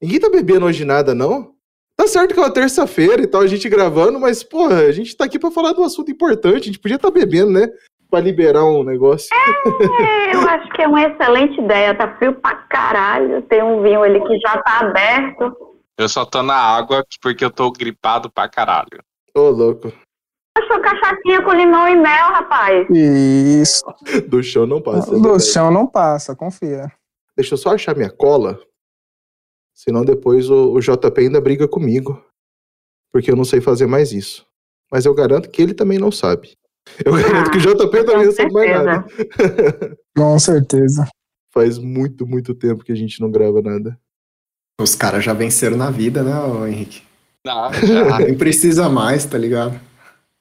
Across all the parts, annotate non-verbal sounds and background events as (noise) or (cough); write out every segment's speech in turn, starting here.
Ninguém tá bebendo hoje nada, não? Tá certo que é uma terça-feira e tal, a gente gravando, mas, porra, a gente tá aqui pra falar de um assunto importante. A gente podia estar tá bebendo, né? Pra liberar um negócio. É, eu (laughs) acho que é uma excelente ideia. Tá frio pra caralho. Tem um vinho ali que já tá aberto. Eu só tô na água porque eu tô gripado pra caralho. Ô, louco. Achou cachaçinha com limão e mel, rapaz. Isso. Do chão não passa. Do né, chão não passa, confia. Deixa eu só achar minha cola. Senão depois o, o JP ainda briga comigo. Porque eu não sei fazer mais isso. Mas eu garanto que ele também não sabe. Eu (laughs) garanto ah, que o JP também não sabe mais nada. (laughs) Com certeza. Faz muito, muito tempo que a gente não grava nada. Os caras já venceram na vida, né, Henrique? Não, (laughs) já. Nem precisa mais, tá ligado?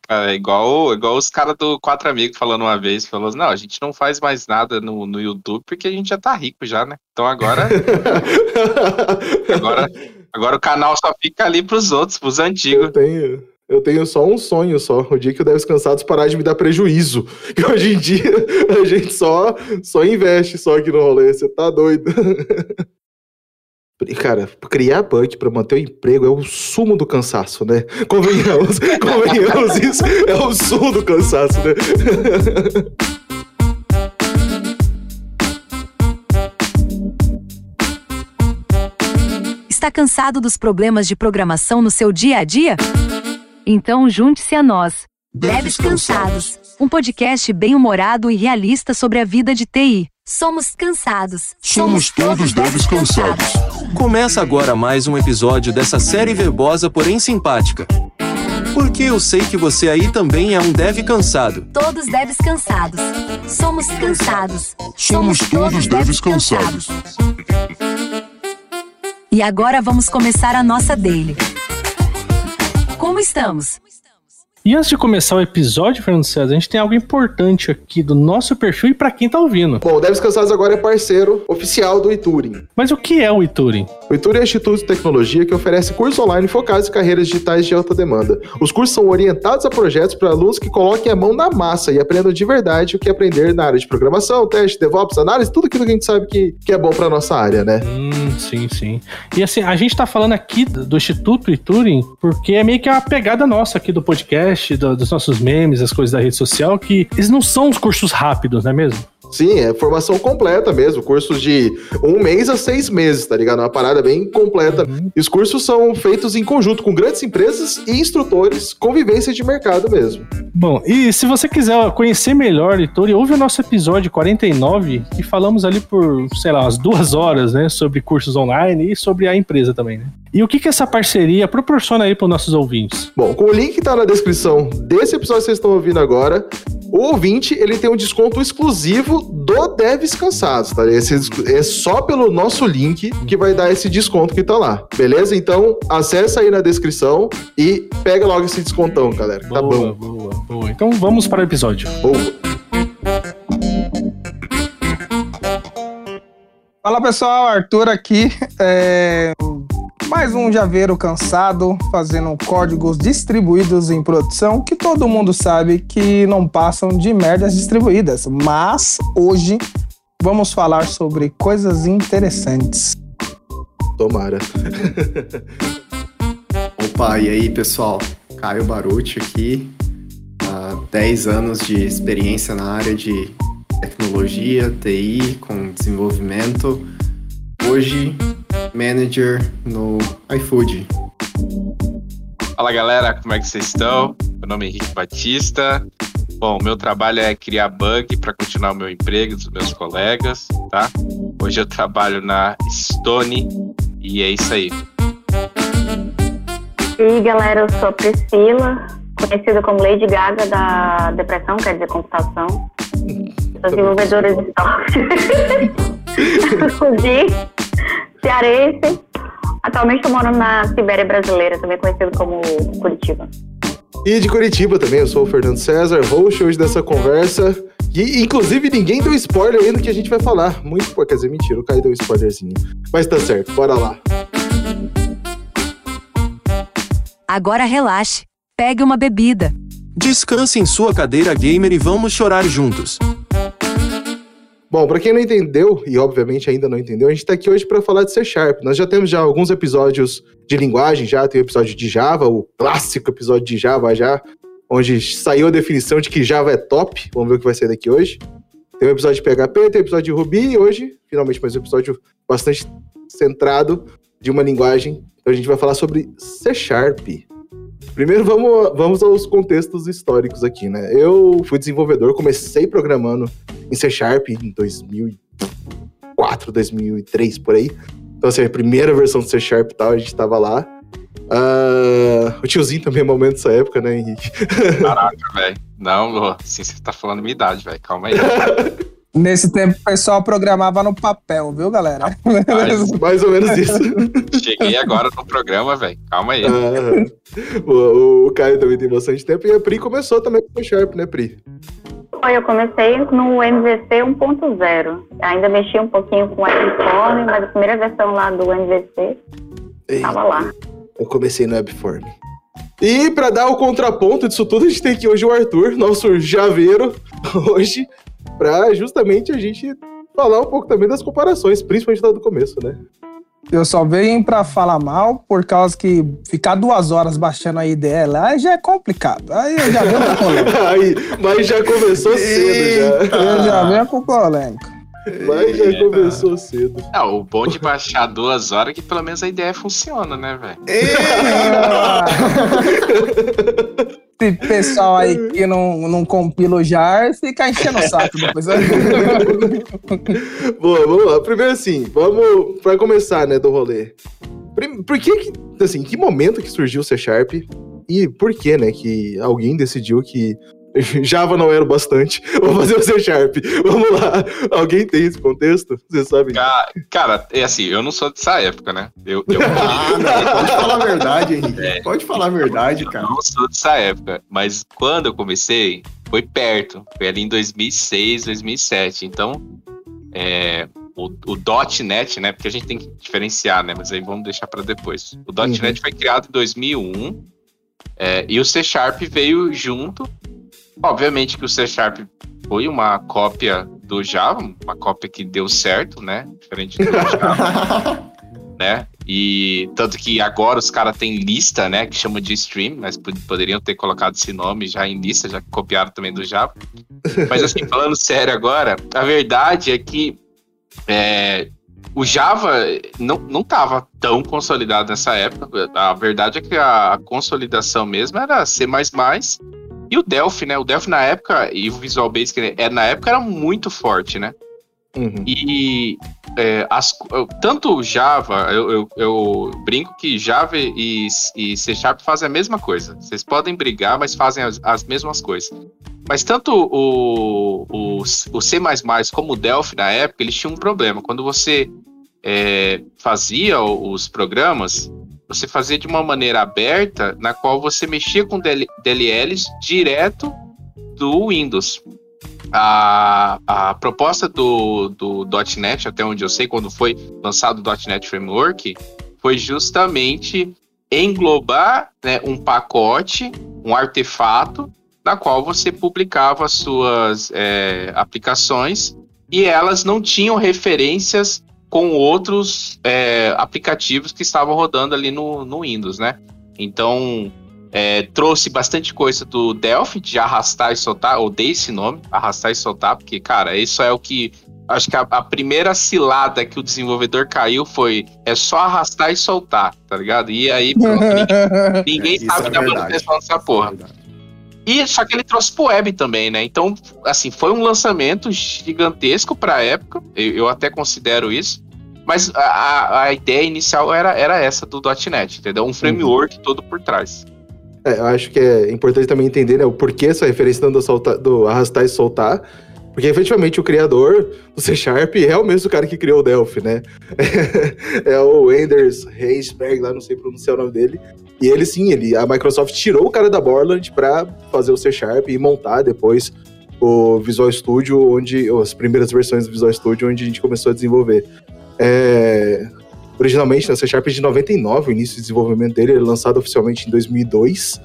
É igual, igual os caras do Quatro Amigos falando uma vez, falou, não, a gente não faz mais nada no, no YouTube porque a gente já tá rico já, né? Então agora. (laughs) agora, agora o canal só fica ali pros outros, pros antigos. Eu tenho, eu tenho só um sonho só. O dia que eu Deves Cansados parar de me dar prejuízo. (laughs) Que hoje em dia a gente só, só investe só aqui no rolê. Você tá doido. (laughs) Cara, criar bug para manter o emprego é o sumo do cansaço, né? (laughs) Convenhamos, (laughs) convenhamos isso, é o sumo do cansaço, né? Está cansado dos problemas de programação no seu dia a dia? Então junte-se a nós. Devs Cansados, um podcast bem-humorado e realista sobre a vida de TI. Somos cansados. Somos todos devs cansados. Começa agora mais um episódio dessa série verbosa, porém simpática. Porque eu sei que você aí também é um dev cansado. Todos devs cansados. Somos cansados. Somos todos devs cansados. E agora vamos começar a nossa daily. Como estamos? E antes de começar o episódio, Fernando César, a gente tem algo importante aqui do nosso perfil e para quem tá ouvindo. Bom, o Devs Cansados agora é parceiro oficial do Ituring. Mas o que é o Ituring? O Ituring é um instituto de tecnologia que oferece cursos online focados em carreiras digitais de alta demanda. Os cursos são orientados a projetos para alunos que coloquem a mão na massa e aprendam de verdade o que aprender na área de programação, teste, DevOps, análise, tudo aquilo que a gente sabe que, que é bom para nossa área, né? Hum, sim, sim. E assim, a gente tá falando aqui do Instituto Ituring porque é meio que a pegada nossa aqui do podcast podcast, do, dos nossos memes, as coisas da rede social, que eles não são os cursos rápidos, não é mesmo? Sim, é formação completa mesmo. Cursos de um mês a seis meses, tá ligado? Uma parada bem completa. Uhum. E os cursos são feitos em conjunto com grandes empresas e instrutores, convivência de mercado mesmo. Bom, e se você quiser conhecer melhor, Heitor, ouve o nosso episódio 49, que falamos ali por, sei lá, umas duas horas, né, sobre cursos online e sobre a empresa também, né? E o que, que essa parceria proporciona aí para os nossos ouvintes? Bom, com o link que está na descrição desse episódio que vocês estão ouvindo agora, o ouvinte ele tem um desconto exclusivo do Devs Cansados, tá? Esse é só pelo nosso link que vai dar esse desconto que tá lá, beleza? Então acessa aí na descrição e pega logo esse descontão, galera. Tá boa, tá bom. Boa, boa. Então vamos para o episódio. Boa. Fala pessoal, Arthur aqui. É... Mais um javeiro cansado fazendo códigos distribuídos em produção que todo mundo sabe que não passam de merdas distribuídas. Mas hoje vamos falar sobre coisas interessantes. Tomara. (laughs) Opa, e aí pessoal? Caio Baruti aqui. Uh, 10 anos de experiência na área de tecnologia, TI, com desenvolvimento. Hoje manager no iFood. Fala galera, como é que vocês estão? Meu nome é Henrique Batista. Bom, meu trabalho é criar bug para continuar o meu emprego dos meus colegas, tá? Hoje eu trabalho na Stone e é isso aí. E aí galera, eu sou a Priscila, conhecida como Lady Gaga da depressão, quer dizer, computação. Sou desenvolvedora de software. (laughs) cearense. Atualmente estou morando na Sibéria brasileira, também conhecido como Curitiba. E de Curitiba também, eu sou o Fernando César, host hoje dessa conversa. E, inclusive, ninguém deu spoiler ainda que a gente vai falar. Muito, quer dizer, mentira, o Caio deu um spoilerzinho. Mas tá certo, bora lá. Agora relaxe, pegue uma bebida. Descanse em sua cadeira gamer e vamos chorar juntos. Bom, para quem não entendeu, e obviamente ainda não entendeu, a gente tá aqui hoje para falar de C Sharp. Nós já temos já alguns episódios de linguagem, já tem o episódio de Java, o clássico episódio de Java já, onde saiu a definição de que Java é top. Vamos ver o que vai sair daqui hoje. Tem o episódio de PHP, tem o episódio de Ruby e hoje, finalmente, mais um episódio bastante centrado de uma linguagem. Então a gente vai falar sobre C Sharp. Primeiro vamos, vamos aos contextos históricos aqui, né? Eu fui desenvolvedor, comecei programando em C Sharp em 2004, 2003, por aí. Então, assim, a primeira versão do C Sharp e tal, a gente tava lá. Uh, o tiozinho também é momento dessa época, né, Henrique? Caraca, velho. Não, assim, você tá falando minha idade, velho. Calma aí. (laughs) Nesse tempo o pessoal programava no papel, viu, galera? Mais, (laughs) mais ou menos isso. Cheguei agora no programa, velho. Calma aí. Ah, o, o Caio também tem bastante tempo e a Pri começou também com o Sharp, né, Pri? Foi, eu comecei no MVC 1.0. Ainda mexi um pouquinho com o Webform, mas a primeira versão lá do MVC estava lá. Eu comecei no Webform. E para dar o contraponto disso tudo, a gente tem aqui hoje o Arthur, nosso javeiro, (laughs) hoje, para justamente a gente falar um pouco também das comparações, principalmente lá do começo, né? Eu só venho pra falar mal por causa que ficar duas horas baixando a IDE lá já é complicado. Aí eu já venho com (laughs) polêmica. Aí, mas já começou cedo já. Eu já venho com polêmica. Mas já começou cedo. Não, o bom de baixar duas horas é que pelo menos a ideia funciona, né, velho? (laughs) (laughs) Esse pessoal aí que não, não compila o JAR fica enchendo o saco depois. (laughs) Boa, vamos lá. Primeiro assim, vamos pra começar, né, do rolê. Por que que, assim, que momento que surgiu o C Sharp e por que, né, que alguém decidiu que (laughs) Java não era o bastante, (laughs) vou fazer o C Sharp. Vamos lá. Alguém tem esse contexto? Você sabe? Ca- Cara, é assim, eu não sou dessa época, né? Eu, eu (laughs) Ah, não, pode falar a verdade, Henrique. Pode falar a verdade, cara. não sou dessa época, mas quando eu comecei, foi perto. Foi ali em 2006, 2007. Então, é, o, o .NET, né? Porque a gente tem que diferenciar, né? Mas aí vamos deixar para depois. O .NET foi criado em 2001 é, e o C Sharp veio junto. Obviamente que o C Sharp foi uma cópia do Java, uma cópia que deu certo, né? Diferente do Java (laughs) né? E tanto que agora os caras têm lista, né? Que chama de stream, mas pod- poderiam ter colocado esse nome já em lista, já que copiaram também do Java. Mas assim, (laughs) falando sério agora, a verdade é que é, o Java não, não tava tão consolidado nessa época. A verdade é que a, a consolidação mesmo era C++ e o Delphi, né? O Delphi na época, e o Visual Basic né, é, na época era muito forte, né? Uhum. E é, as- tanto o Java, eu, eu- eu brinco que Java e, e C Sharp fazem a mesma coisa. Vocês podem brigar, mas fazem as, as mesmas coisas. Mas tanto o, o, o C como o Delphi na época, eles tinham um problema. Quando você é, fazia os programas, você fazia de uma maneira aberta, na qual você mexia com DL DLLs direto do Windows. A, a proposta do, do .NET, até onde eu sei, quando foi lançado o .NET Framework, foi justamente englobar né, um pacote, um artefato, na qual você publicava as suas é, aplicações e elas não tinham referências com outros é, aplicativos que estavam rodando ali no, no Windows, né? Então, é, trouxe bastante coisa do Delphi, de arrastar e soltar, odeio esse nome, arrastar e soltar, porque, cara, isso é o que. Acho que a, a primeira cilada que o desenvolvedor caiu foi é só arrastar e soltar, tá ligado? E aí, pronto, ninguém, (laughs) ninguém sabe é da manutenção dessa porra. É. E só que ele trouxe pro web também, né? Então, assim, foi um lançamento gigantesco pra época. Eu, eu até considero isso. Mas a, a- ideia inicial era, era essa do .NET, entendeu? Um framework todo por trás. É, eu acho que é importante também entender né, o porquê essa referência do, soltar- do arrastar e soltar. Porque efetivamente o criador do C Sharp é o mesmo cara que criou o Delphi, né? (laughs) é o Anders Heisberg, lá não sei pronunciar o nome dele. E ele sim, ele, a Microsoft tirou o cara da Borland para fazer o C Sharp e montar depois o Visual Studio, onde as primeiras versões do Visual Studio, onde a gente começou a desenvolver. É, originalmente, né, o C Sharp é de 99, o início de desenvolvimento dele, ele é lançado oficialmente em 2002.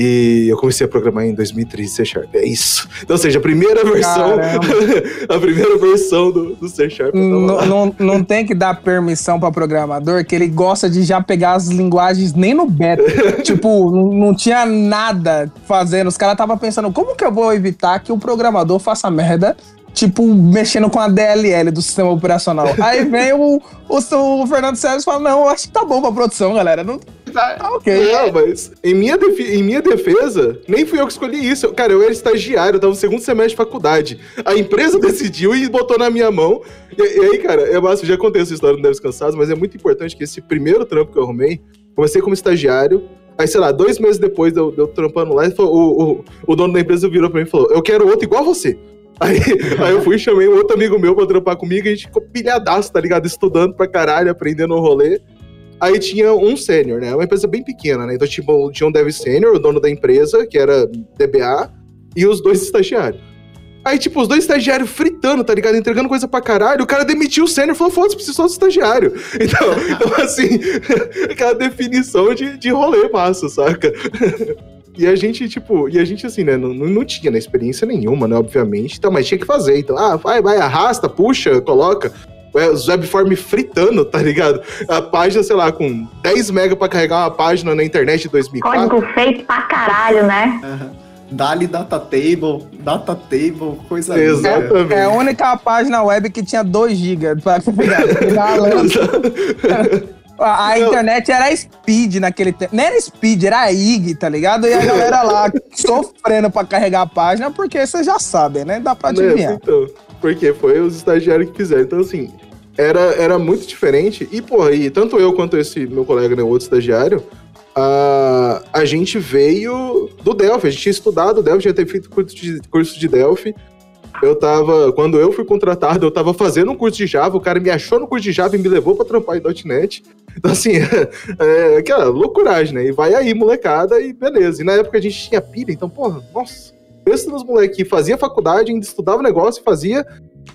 E eu comecei a programar em 2013 C Sharp. É isso. Então, ou seja, a primeira versão. (laughs) a primeira versão do, do C Sharp. Não, não, não tem que dar permissão para programador que ele gosta de já pegar as linguagens nem no beta. (laughs) tipo, não, tinha nada fazendo. Os caras estavam pensando, como que eu vou evitar que o programador faça merda tipo, mexendo com a DLL do sistema operacional. Aí vem o, o, o Fernando Sérgio e fala: Não, acho que tá bom pra produção, galera. Não, tá (laughs) ok. Não, mas em minha, em minha defesa, nem fui eu que escolhi isso. Cara, eu era estagiário, eu tava no segundo semestre de faculdade. A empresa (laughs) decidiu e botou na minha mão. E, e aí, cara, é massa, eu já contei essa história no Deves Cansados, mas é muito importante que esse primeiro trampo que eu arrumei, comecei como estagiário. Aí, sei lá, dois meses depois de eu, de eu trampando lá, o, o, o dono da empresa virou pra mim e falou: Eu quero outro igual a você. (laughs) Aí, aí eu fui e chamei um outro amigo meu pra trampar comigo e a gente ficou pilhadaço, tá ligado? Estudando pra caralho, aprendendo o rolê. Aí tinha um sênior, né? Uma empresa bem pequena, né? Então tipo, tinha um dev sênior, o dono da empresa, que era DBA, e os dois estagiários. Aí, tipo, os dois estagiários fritando, tá ligado? Entregando coisa pra caralho. O cara demitiu o sênior e falou: foda-se, preciso só do estagiário. (laughs) Então, então assim, (laughs) aquela definição de, de rolê massa, saca? (laughs) E a gente, tipo, e a gente, assim, né, não, não tinha né, experiência nenhuma, né, obviamente, então, mas tinha que fazer. Então, ah, vai, vai, arrasta, puxa, coloca. Os webform fritando, tá ligado? A página, sei lá, com 10 mega pra carregar uma página na internet de 2004. Código feito pra caralho, né? Uhum. Dali Data Table, Data Table, coisa Exatamente. É, é a única página web que tinha 2 GB pra pegar. (laughs) A, a internet era speed naquele tempo. Não era speed, era IG, tá ligado? E a galera lá sofrendo pra carregar a página, porque vocês já sabem, né? Dá pra adivinhar. Então, porque foi os estagiários que fizeram. Então, assim, era, era muito diferente. E, porra, e tanto eu quanto esse meu colega, né, outro estagiário, a, a gente veio do Delphi. A gente tinha estudado Delphi, tinha feito curso de, curso de Delphi. Eu tava, quando eu fui contratado, eu tava fazendo um curso de Java, o cara me achou no curso de Java e me levou pra trampar em .NET. Então, assim, (laughs) é, aquela loucuragem, né? E vai aí, molecada, e beleza. E na época a gente tinha pilha, então, porra, nossa, pensa nos moleques que fazia faculdade, ainda estudava o negócio, fazia,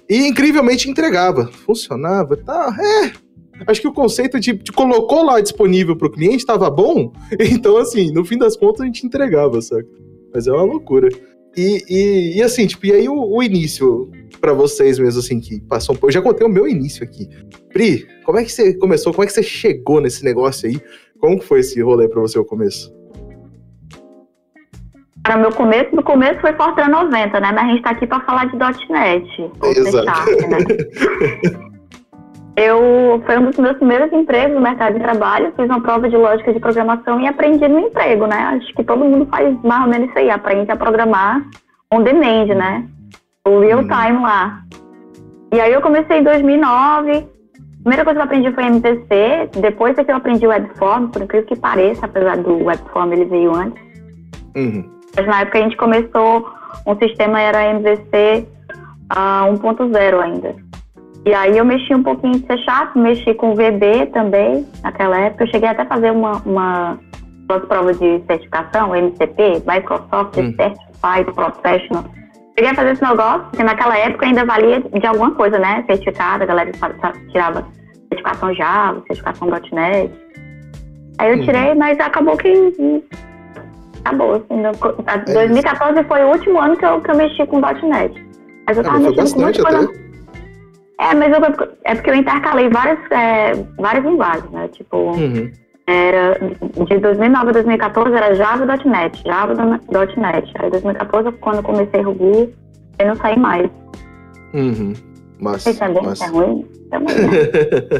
e incrivelmente entregava. Funcionava, tá, é. Acho que o conceito de, de colocou lá disponível pro cliente estava bom, (laughs) então, assim, no fim das contas a gente entregava, saca? Mas é uma loucura. E, e, e, assim, tipo, e aí o, o início para vocês mesmo, assim, que passou um pouco. Eu já contei o meu início aqui. Pri, como é que você começou? Como é que você chegou nesse negócio aí? Como foi esse rolê para você o começo? Para meu começo, no começo foi Fortran 90, né? Mas a gente tá aqui para falar de .NET. Exato. Sharp, né? Eu foi um dos meus primeiros empregos no mercado de trabalho, fiz uma prova de lógica de programação e aprendi no emprego, né? Acho que todo mundo faz mais ou menos isso aí, aprende a programar on demand, né? O real uhum. time lá. E aí eu comecei em 2009. A primeira coisa que eu aprendi foi MVC, depois é que eu aprendi Webform, por incrível que pareça, apesar do Webform ele veio antes. Uhum. Mas na época a gente começou, um sistema era MVC uh, 1.0 ainda. E aí eu mexi um pouquinho de C Sharp, mexi com VB também, naquela época. Eu cheguei até a fazer uma, uma, uma prova de certificação, MCP, Microsoft hum. Certified Professional. Cheguei a fazer esse negócio, porque naquela época ainda valia de alguma coisa, né? Certificado, a galera tirava certificação Java, certificação .NET. Aí eu hum. tirei, mas acabou que acabou. Assim, no, é 2014 isso. foi o último ano que eu, que eu mexi com .NET. Mas eu tava é, mexendo com muita coisa. Até. É, mas eu, é porque eu intercalei várias, é, várias linguagens, né? Tipo, uhum. era de 2009 a 2014 era Java.NET, Java.NET. Aí 2014, quando eu comecei Ruby, eu não saí mais. Uhum. Mas, Você também mas... é ruim? Também?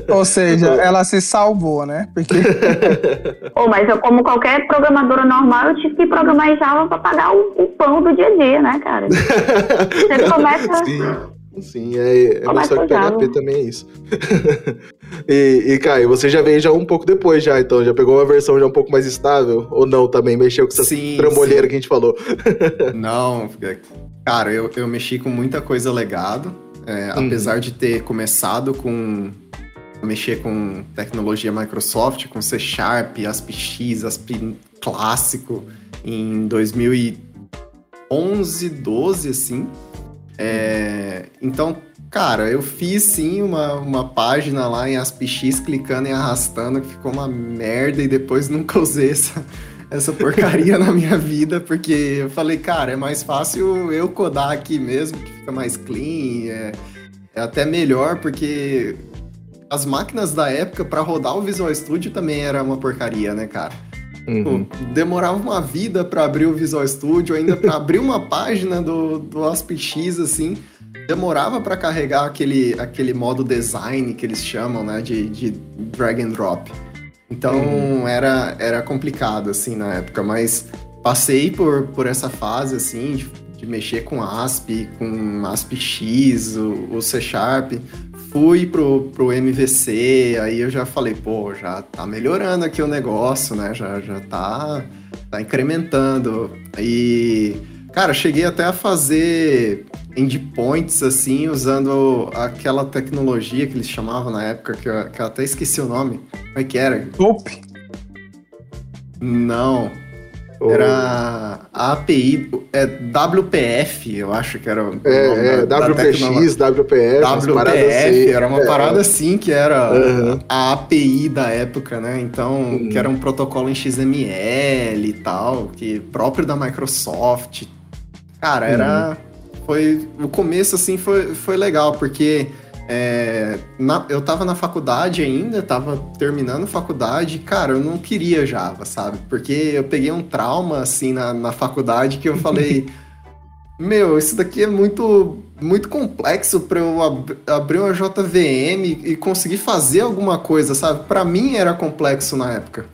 (laughs) Ou seja, ela se salvou, né? Porque... (laughs) oh, mas eu, como qualquer programadora normal, eu tive que programar em Java para pagar o, o, pão do dia a dia, né, cara? Você (laughs) começa... Sim. Sim, é, é mostrar que PHP também é isso. e, e, Caio, você já veio já um pouco depois já, então já pegou uma versão já um pouco mais estável? Ou não, também mexeu com essa sim, trambolheira sim. que a gente falou? não, cara, eu, eu mexi com muita coisa legado, é, uhum. apesar de ter começado com mexer com tecnologia Microsoft, com C Sharp, ASP-X, ASP clássico, em 2011, 12, assim, é, então, cara, eu fiz sim uma, uma página lá em AspX, clicando e arrastando, que ficou uma merda e depois (laughs) nunca usei essa, essa porcaria (laughs) na minha vida, porque eu falei, cara, é mais fácil eu codar aqui mesmo, que fica mais clean, é, é até melhor, porque as máquinas da época para rodar o Visual Studio também era uma porcaria, né, cara? Uhum. Pô, demorava uma vida para abrir o Visual Studio, ainda para abrir uma página do, do AspX, assim, demorava para carregar aquele, aquele modo design que eles chamam, né, de, de drag and drop. Então Uhum. era, era complicado, assim, na época, mas passei por, por essa fase, assim, de, de mexer com ASP, com ASPX, o, o C Sharp. Fui pro, pro MVC, aí eu já falei, pô, já tá melhorando aqui o negócio, né? Já, já tá, tá incrementando. E, cara, cheguei até a fazer endpoints, assim, usando aquela tecnologia que eles chamavam na época, que eu, que eu até esqueci o nome. Como é que era? Ope. Não. Era a API, é WPF, eu acho que era É, é, da- da tecnologia. WPX, WPF, WPF, era uma É. parada assim que era Aham. a API da época, né? Então, Uhum. que era um protocolo em XML e tal, que próprio da Microsoft. Cara, era. Foi. O começo, assim, foi, foi legal, porque é, na- eu tava na faculdade ainda, tava terminando faculdade, cara, eu não queria Java, sabe? Porque eu peguei um trauma, assim, na, na faculdade que eu falei. (laughs) Meu, isso daqui é muito, muito complexo para eu ab- abrir uma JVM e conseguir fazer alguma coisa, sabe? Para mim era complexo na época.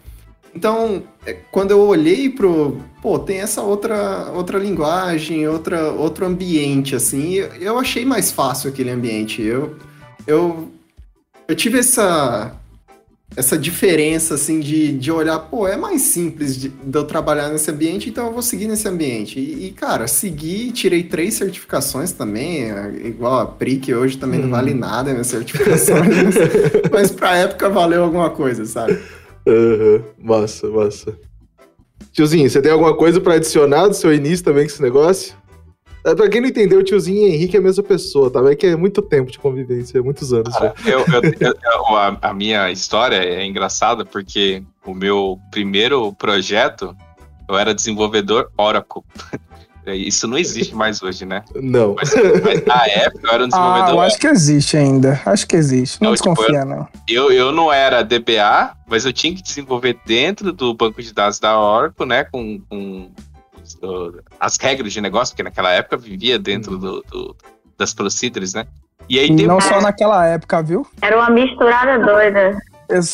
Então, é, quando eu olhei pro, pô, tem essa outra outra linguagem, outra outro ambiente assim, eu, achei mais fácil aquele ambiente. Eu eu eu tive essa essa diferença assim de, de olhar, pô, é mais simples de, de eu trabalhar nesse ambiente, então eu vou seguir nesse ambiente. E, e, cara, segui, tirei três certificações também, é, igual a PRI, que hoje também não vale nada minhas certificações, mas, (laughs) mas pra época valeu alguma coisa, sabe? Massa, massa. Tiozinho, você tem alguma coisa pra adicionar do seu início também com esse negócio? É, Pra quem não entendeu, o tiozinho e Henrique é a mesma pessoa, tá? É que é muito tempo de convivência, muitos anos. Eu, eu- (laughs) eu- eu- a, a minha história é engraçada porque o meu primeiro projeto eu era desenvolvedor Oracle. Isso não existe mais hoje, né? Não. Mas, mas na época eu era um Ah, desenvolvedor eu acho que existe ainda. Acho que existe. Não Não, tipo, desconfia, não. eu, eu não era DBA, mas eu tinha que desenvolver dentro do banco de dados da Oracle, né? Com, com as regras de negócio, porque naquela época eu vivia dentro do, do- das procedures, né? E aí E tem não só naquela época, viu? Era uma misturada doida.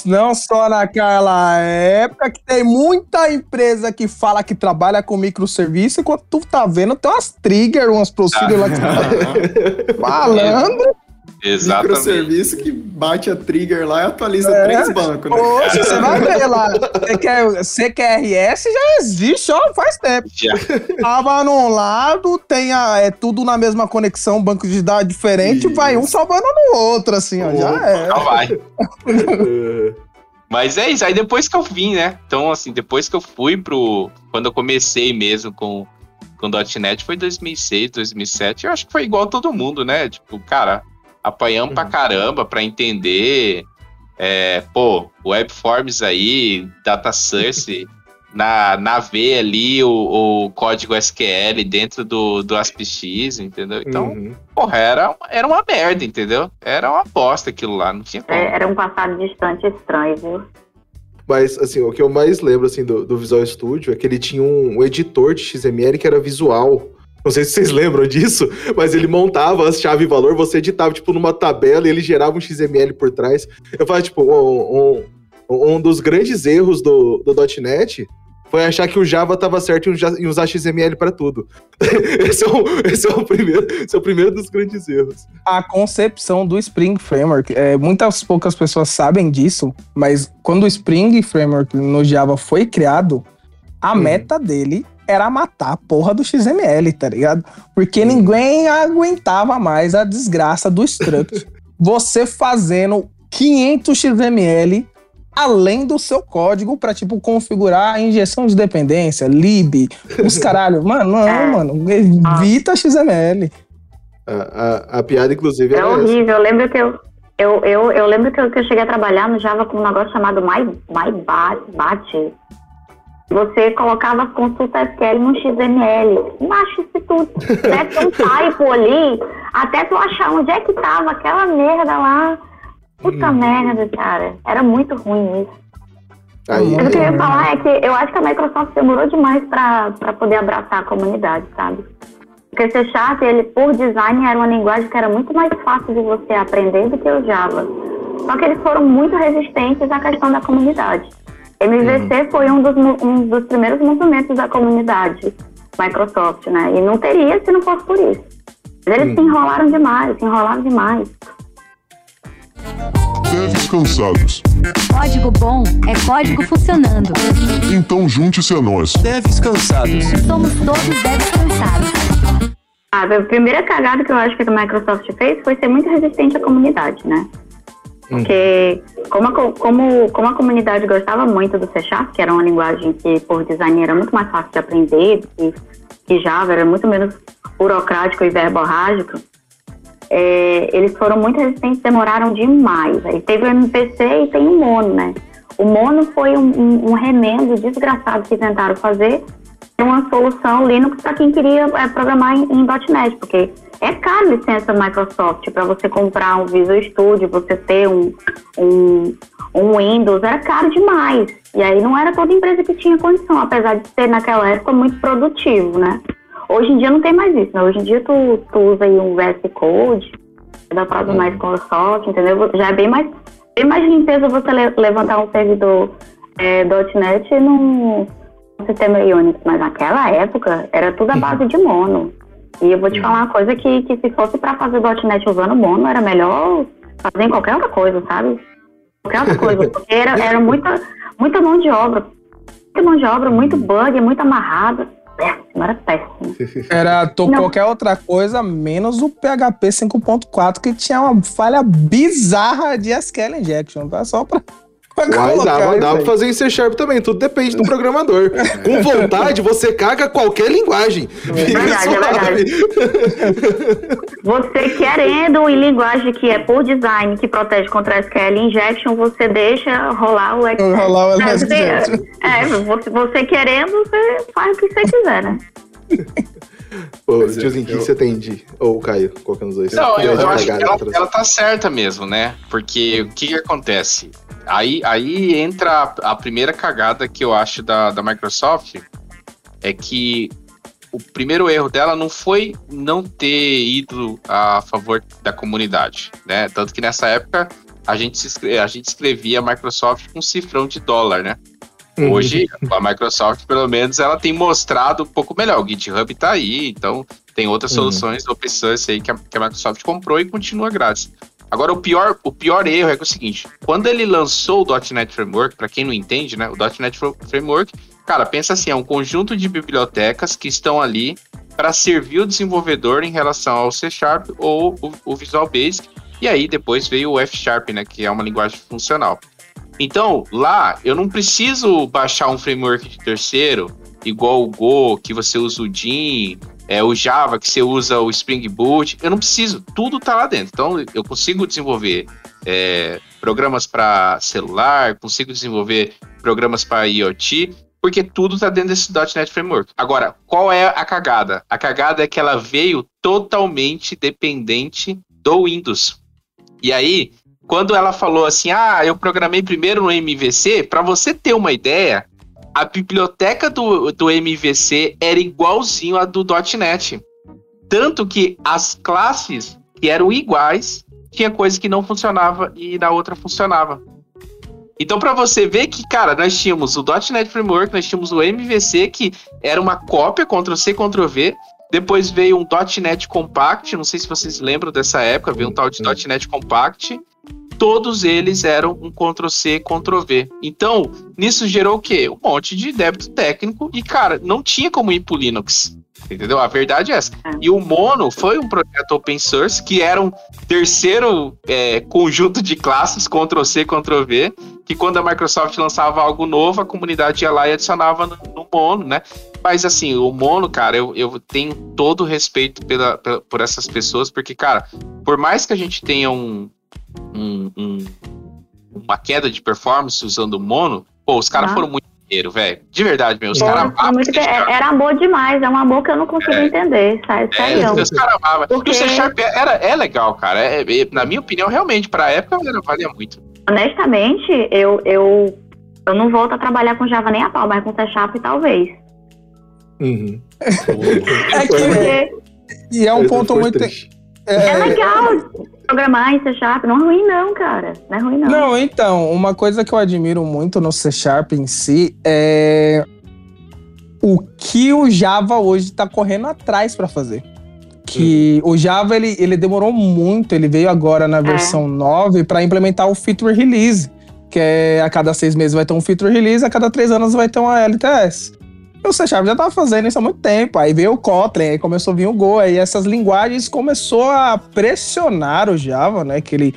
Não só naquela época que tem muita empresa que fala que trabalha com microserviço, enquanto tu tá vendo, tem umas trigger, umas procedures lá que (laughs) tá falando. Exatamente. Microserviço que bate a trigger lá e atualiza É. três bancos, né? Poxa, você vai ver lá. Você quer- CQRS já existe, ó, faz tempo. Já. Tava num lado, tem a, é tudo na mesma conexão, banco de dados diferente, Isso. vai um salvando no outro, assim, ó. Já é. Então vai. (laughs) Mas é isso, aí depois que eu vim, né? Então, assim, depois que eu fui pro. Quando eu comecei mesmo com, com .NET foi 2006, 2007. Eu acho que foi igual todo mundo, né? Tipo, cara, apanhamos pra caramba pra entender. É, pô, Webforms aí, Data Source, (laughs) na, na V ali o, o código SQL dentro do, do ASPX, entendeu? Então, uhum. porra, era, era uma merda, entendeu? Era uma bosta aquilo lá, não tinha como. É, era um passado distante estranho, viu? Mas, assim, o que eu mais lembro, assim, do, do Visual Studio é que ele tinha um, um editor de XML que era visual. Não sei se vocês lembram disso, mas ele montava as chave e valor, você editava, tipo, numa tabela e ele gerava um XML por trás. Eu falo, tipo, um, um, um dos grandes erros do, do .NET foi achar que o Java tava certo em usar XML para tudo. (laughs) esse, é o, esse, é o primeiro, esse é o primeiro dos grandes erros. a concepção do Spring Framework. É, muitas poucas pessoas sabem disso, mas quando o Spring Framework no Java foi criado, a Uhum. meta dele era matar a porra do XML, tá ligado? Porque ninguém aguentava mais a desgraça do struct. (laughs) Você fazendo 500 XML além do seu código pra, tipo, configurar a injeção de dependência, lib, os caralho. (laughs) Mano, não, É. mano. Evita XML. A, a, a piada, inclusive, É era essa. horrível. Eu lembro que eu. Eu, eu, eu lembro que eu, que eu cheguei a trabalhar no Java com um negócio chamado My, My Bat. Você colocava as consultas SQL no XML. Macho, isso tudo. (laughs) Deve um typo ali, até tu achar onde é que tava aquela merda lá. Puta hum. merda, cara. Era muito ruim isso. Aí, o que eu queria falar é que eu acho que a Microsoft demorou demais para poder abraçar a comunidade, sabe? Porque C Sharp, ele, por design, era uma linguagem que era muito mais fácil de você aprender do que o Java. Só que eles foram muito resistentes à questão da comunidade. MVC uhum. foi um dos, um dos primeiros movimentos da comunidade Microsoft, né? E não teria se não fosse por isso. Eles uhum. se enrolaram demais, se enrolaram demais. Devs cansados. Código bom é código funcionando. Então junte-se a nós. Devs cansados. Somos todos devs cansados. Ah, a primeira cagada que eu acho que a Microsoft fez foi ser muito resistente à comunidade, né? Porque como a, como, como a comunidade gostava muito do C Sharp, que era uma linguagem que por design era muito mais fácil de aprender, que, que Java era muito menos burocrático e verborrágico, é, eles foram muito resistentes, demoraram demais. Aí teve o MPC e tem o Mono, né? O Mono foi um, um, um remendo desgraçado que tentaram fazer uma solução Linux para quem queria é, programar em, em .NET, porque é caro licença Microsoft para você comprar um Visual Studio, você ter um, um, um Windows, era caro demais. E aí não era toda empresa que tinha condição, apesar de ser naquela época muito produtivo, né? Hoje em dia não tem mais isso, né? Hoje em dia tu, tu usa aí um VS Code, dá pra usar mais Microsoft, entendeu? Já é bem mais, bem mais limpeza você le levantar um servidor é, .NET num, num sistema Unix, mas naquela época era tudo a base de mono. E eu vou te falar uma coisa que, que se fosse para fazer .NET usando mono, era melhor fazer em qualquer outra coisa, sabe? Qualquer outra coisa, porque era, era muita, muita mão de obra. Muita mão de obra, muito bug, muito amarrado. Péssimo, era péssimo. Era qualquer outra coisa, menos o PHP 5.4, que tinha uma falha bizarra de SQL Injection, tá? Só pra Uai, dá, dá pra fazer em C Sharp também, tudo depende do programador. Com vontade, você caga qualquer linguagem. É verdade, é verdade. (laughs) Você querendo em linguagem que é por design, que protege contra SQL injection, você deixa rolar o SQL. Rolar o SQL. É, é, você, você querendo, você faz o que você quiser, né? (laughs) Ô, tiozinho, o que você tem de. Ou Caio, qualquer dos dois? Não, eu, eu acho que ela, ela tá certa mesmo, né? Porque o que, que acontece? Aí, aí entra a, primeira cagada que eu acho da, da Microsoft, é que o primeiro erro dela não foi não ter ido a favor da comunidade, né? Tanto que nessa época a gente, a gente escrevia Microsoft com cifrão de dólar, né? Uhum. Hoje, a Microsoft, pelo menos, ela tem mostrado um pouco melhor. O GitHub tá aí, então tem outras uhum. soluções open source aí que a, que a Microsoft comprou e continua grátis. Agora, o pior, o pior erro é, é o seguinte: quando ele lançou o .NET Framework, para quem não entende, né, o .NET Framework, cara, pensa assim, é um conjunto de bibliotecas que estão ali para servir o desenvolvedor em relação ao C Sharp ou o, o Visual Basic. E aí depois veio o F Sharp, né, que é uma linguagem funcional. Então, lá eu não preciso baixar um framework de terceiro, igual o Go, que você usa o Jin, é, o Java, que você usa o Spring Boot. Eu não preciso, tudo está lá dentro. Então, eu consigo desenvolver é, programas para celular, consigo desenvolver programas para IoT, porque tudo está dentro desse .NET Framework. Agora, qual é a cagada? A cagada é que ela veio totalmente dependente do Windows. E aí, quando ela falou assim, ah, eu programei primeiro no MVC, para você ter uma ideia, a biblioteca do, do MVC era igualzinho a do .NET. Tanto que as classes que eram iguais, tinha coisa que não funcionava e na outra funcionava. Então, para você ver que, cara, nós tínhamos o .NET Framework, nós tínhamos o MVC, que era uma cópia, Ctrl-C, Ctrl-V. Depois veio um .NET Compact, não sei se vocês lembram dessa época, veio um tal de .NET Compact todos eles eram um Ctrl-C, Ctrl-V. Então, nisso gerou o quê? Um monte de débito técnico e, cara, não tinha como ir pro Linux. Entendeu? A verdade é essa. E o Mono foi um projeto open source que era um terceiro é, conjunto de classes, Ctrl-C, Ctrl-V, que quando a Microsoft lançava algo novo, a comunidade ia lá e adicionava no, no Mono, né? Mas assim, o Mono, cara, eu, eu tenho todo o respeito pela, pela, por essas pessoas, porque, cara, por mais que a gente tenha um, um, um, uma queda de performance usando mono, pô, os caras ah. foram muito dinheiro, velho. De verdade, meu. Os Pô, caras é- Era amor demais, é um amor que eu não consigo É. entender. Sério, É, os caras amavam. Porque- E o C Sharp era, é legal, cara. É- é- na minha opinião, realmente, pra época, era, valia muito. Honestamente, eu, eu, eu não volto a trabalhar com Java nem a pau, mas com C Sharp talvez. Uhum. (laughs) É que, e é um ponto muito. triste. É é, legal programar em C Sharp, não é ruim não, cara. Não é ruim não. Não, então, uma coisa que eu admiro muito no C Sharp em si é o que o Java hoje está correndo atrás para fazer. Que o Java ele, ele demorou muito, ele veio agora na versão 9 para implementar o feature release, que é a cada seis meses vai ter um feature release, a cada três anos vai ter uma LTS. O C Sharp já tava fazendo isso há muito tempo. Aí veio o Kotlin, aí começou a vir o Go, aí essas linguagens começou a pressionar o Java, né? Que ele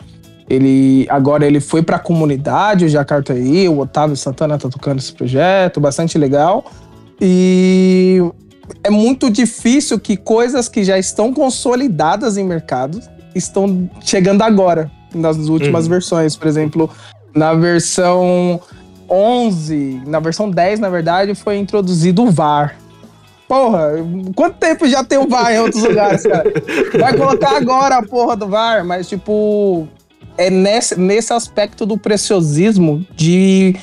ele agora ele foi para a comunidade, o Jacarta aí, o Otávio Santana tá tocando esse projeto, bastante legal. E é muito difícil que coisas que já estão consolidadas em mercado estão chegando agora, nas últimas Uhum. versões. Por exemplo, na versão 11, na versão 10, na verdade, foi introduzido o VAR. Porra, quanto tempo já tem o VAR em outros lugares, cara? Vai colocar agora a porra do VAR, mas tipo, é nesse, nesse aspecto do preciosismo de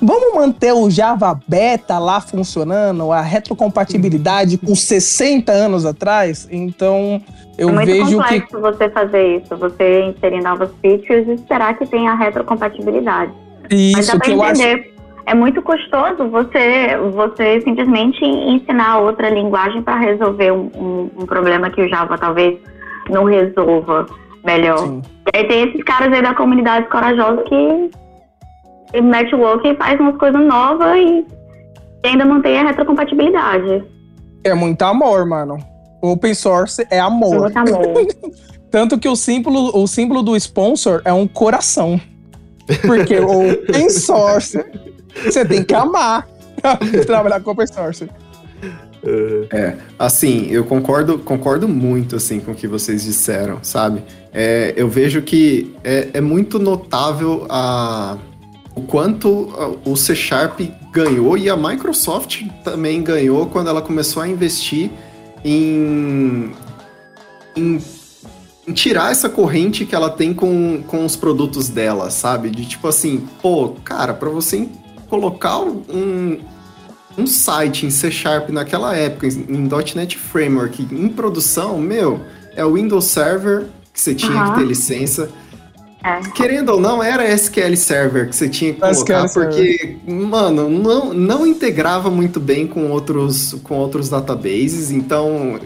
vamos manter o Java Beta lá funcionando, a retrocompatibilidade com 60 anos atrás. Então, eu é muito vejo que complexo você fazer isso, você inserir novas features e esperar que tenha retrocompatibilidade. Mas dá isso pra que eu acho entender. É muito custoso você, você simplesmente ensinar outra linguagem para resolver um, um- um problema que o Java talvez não resolva melhor. Sim. E aí tem esses caras aí da comunidade corajosa que, mete o louco e faz umas coisas novas e, ainda mantém a retrocompatibilidade. é muito amor, mano. Open source é amor. Muito amor. (laughs) Tanto que o símbolo, o símbolo do sponsor é um coração. Porque o open source você tem que amar (laughs) trabalhar com open source. É, assim, eu concordo, concordo muito assim com o que vocês disseram, sabe? É, eu vejo que é, é muito notável a, o quanto o C Sharp ganhou e a Microsoft também ganhou quando ela começou a investir em, em tirar essa corrente que ela tem com, com os produtos dela, sabe? De tipo assim, pô, cara, para você colocar um, um site em C Sharp naquela época, em .NET Framework, em produção, meu, é o Windows Server que você tinha Aham. que ter licença. É. Querendo ou não, era SQL Server que você tinha que SQL colocar, Server. porque, mano, não, não integrava muito bem com outros, com outros databases, então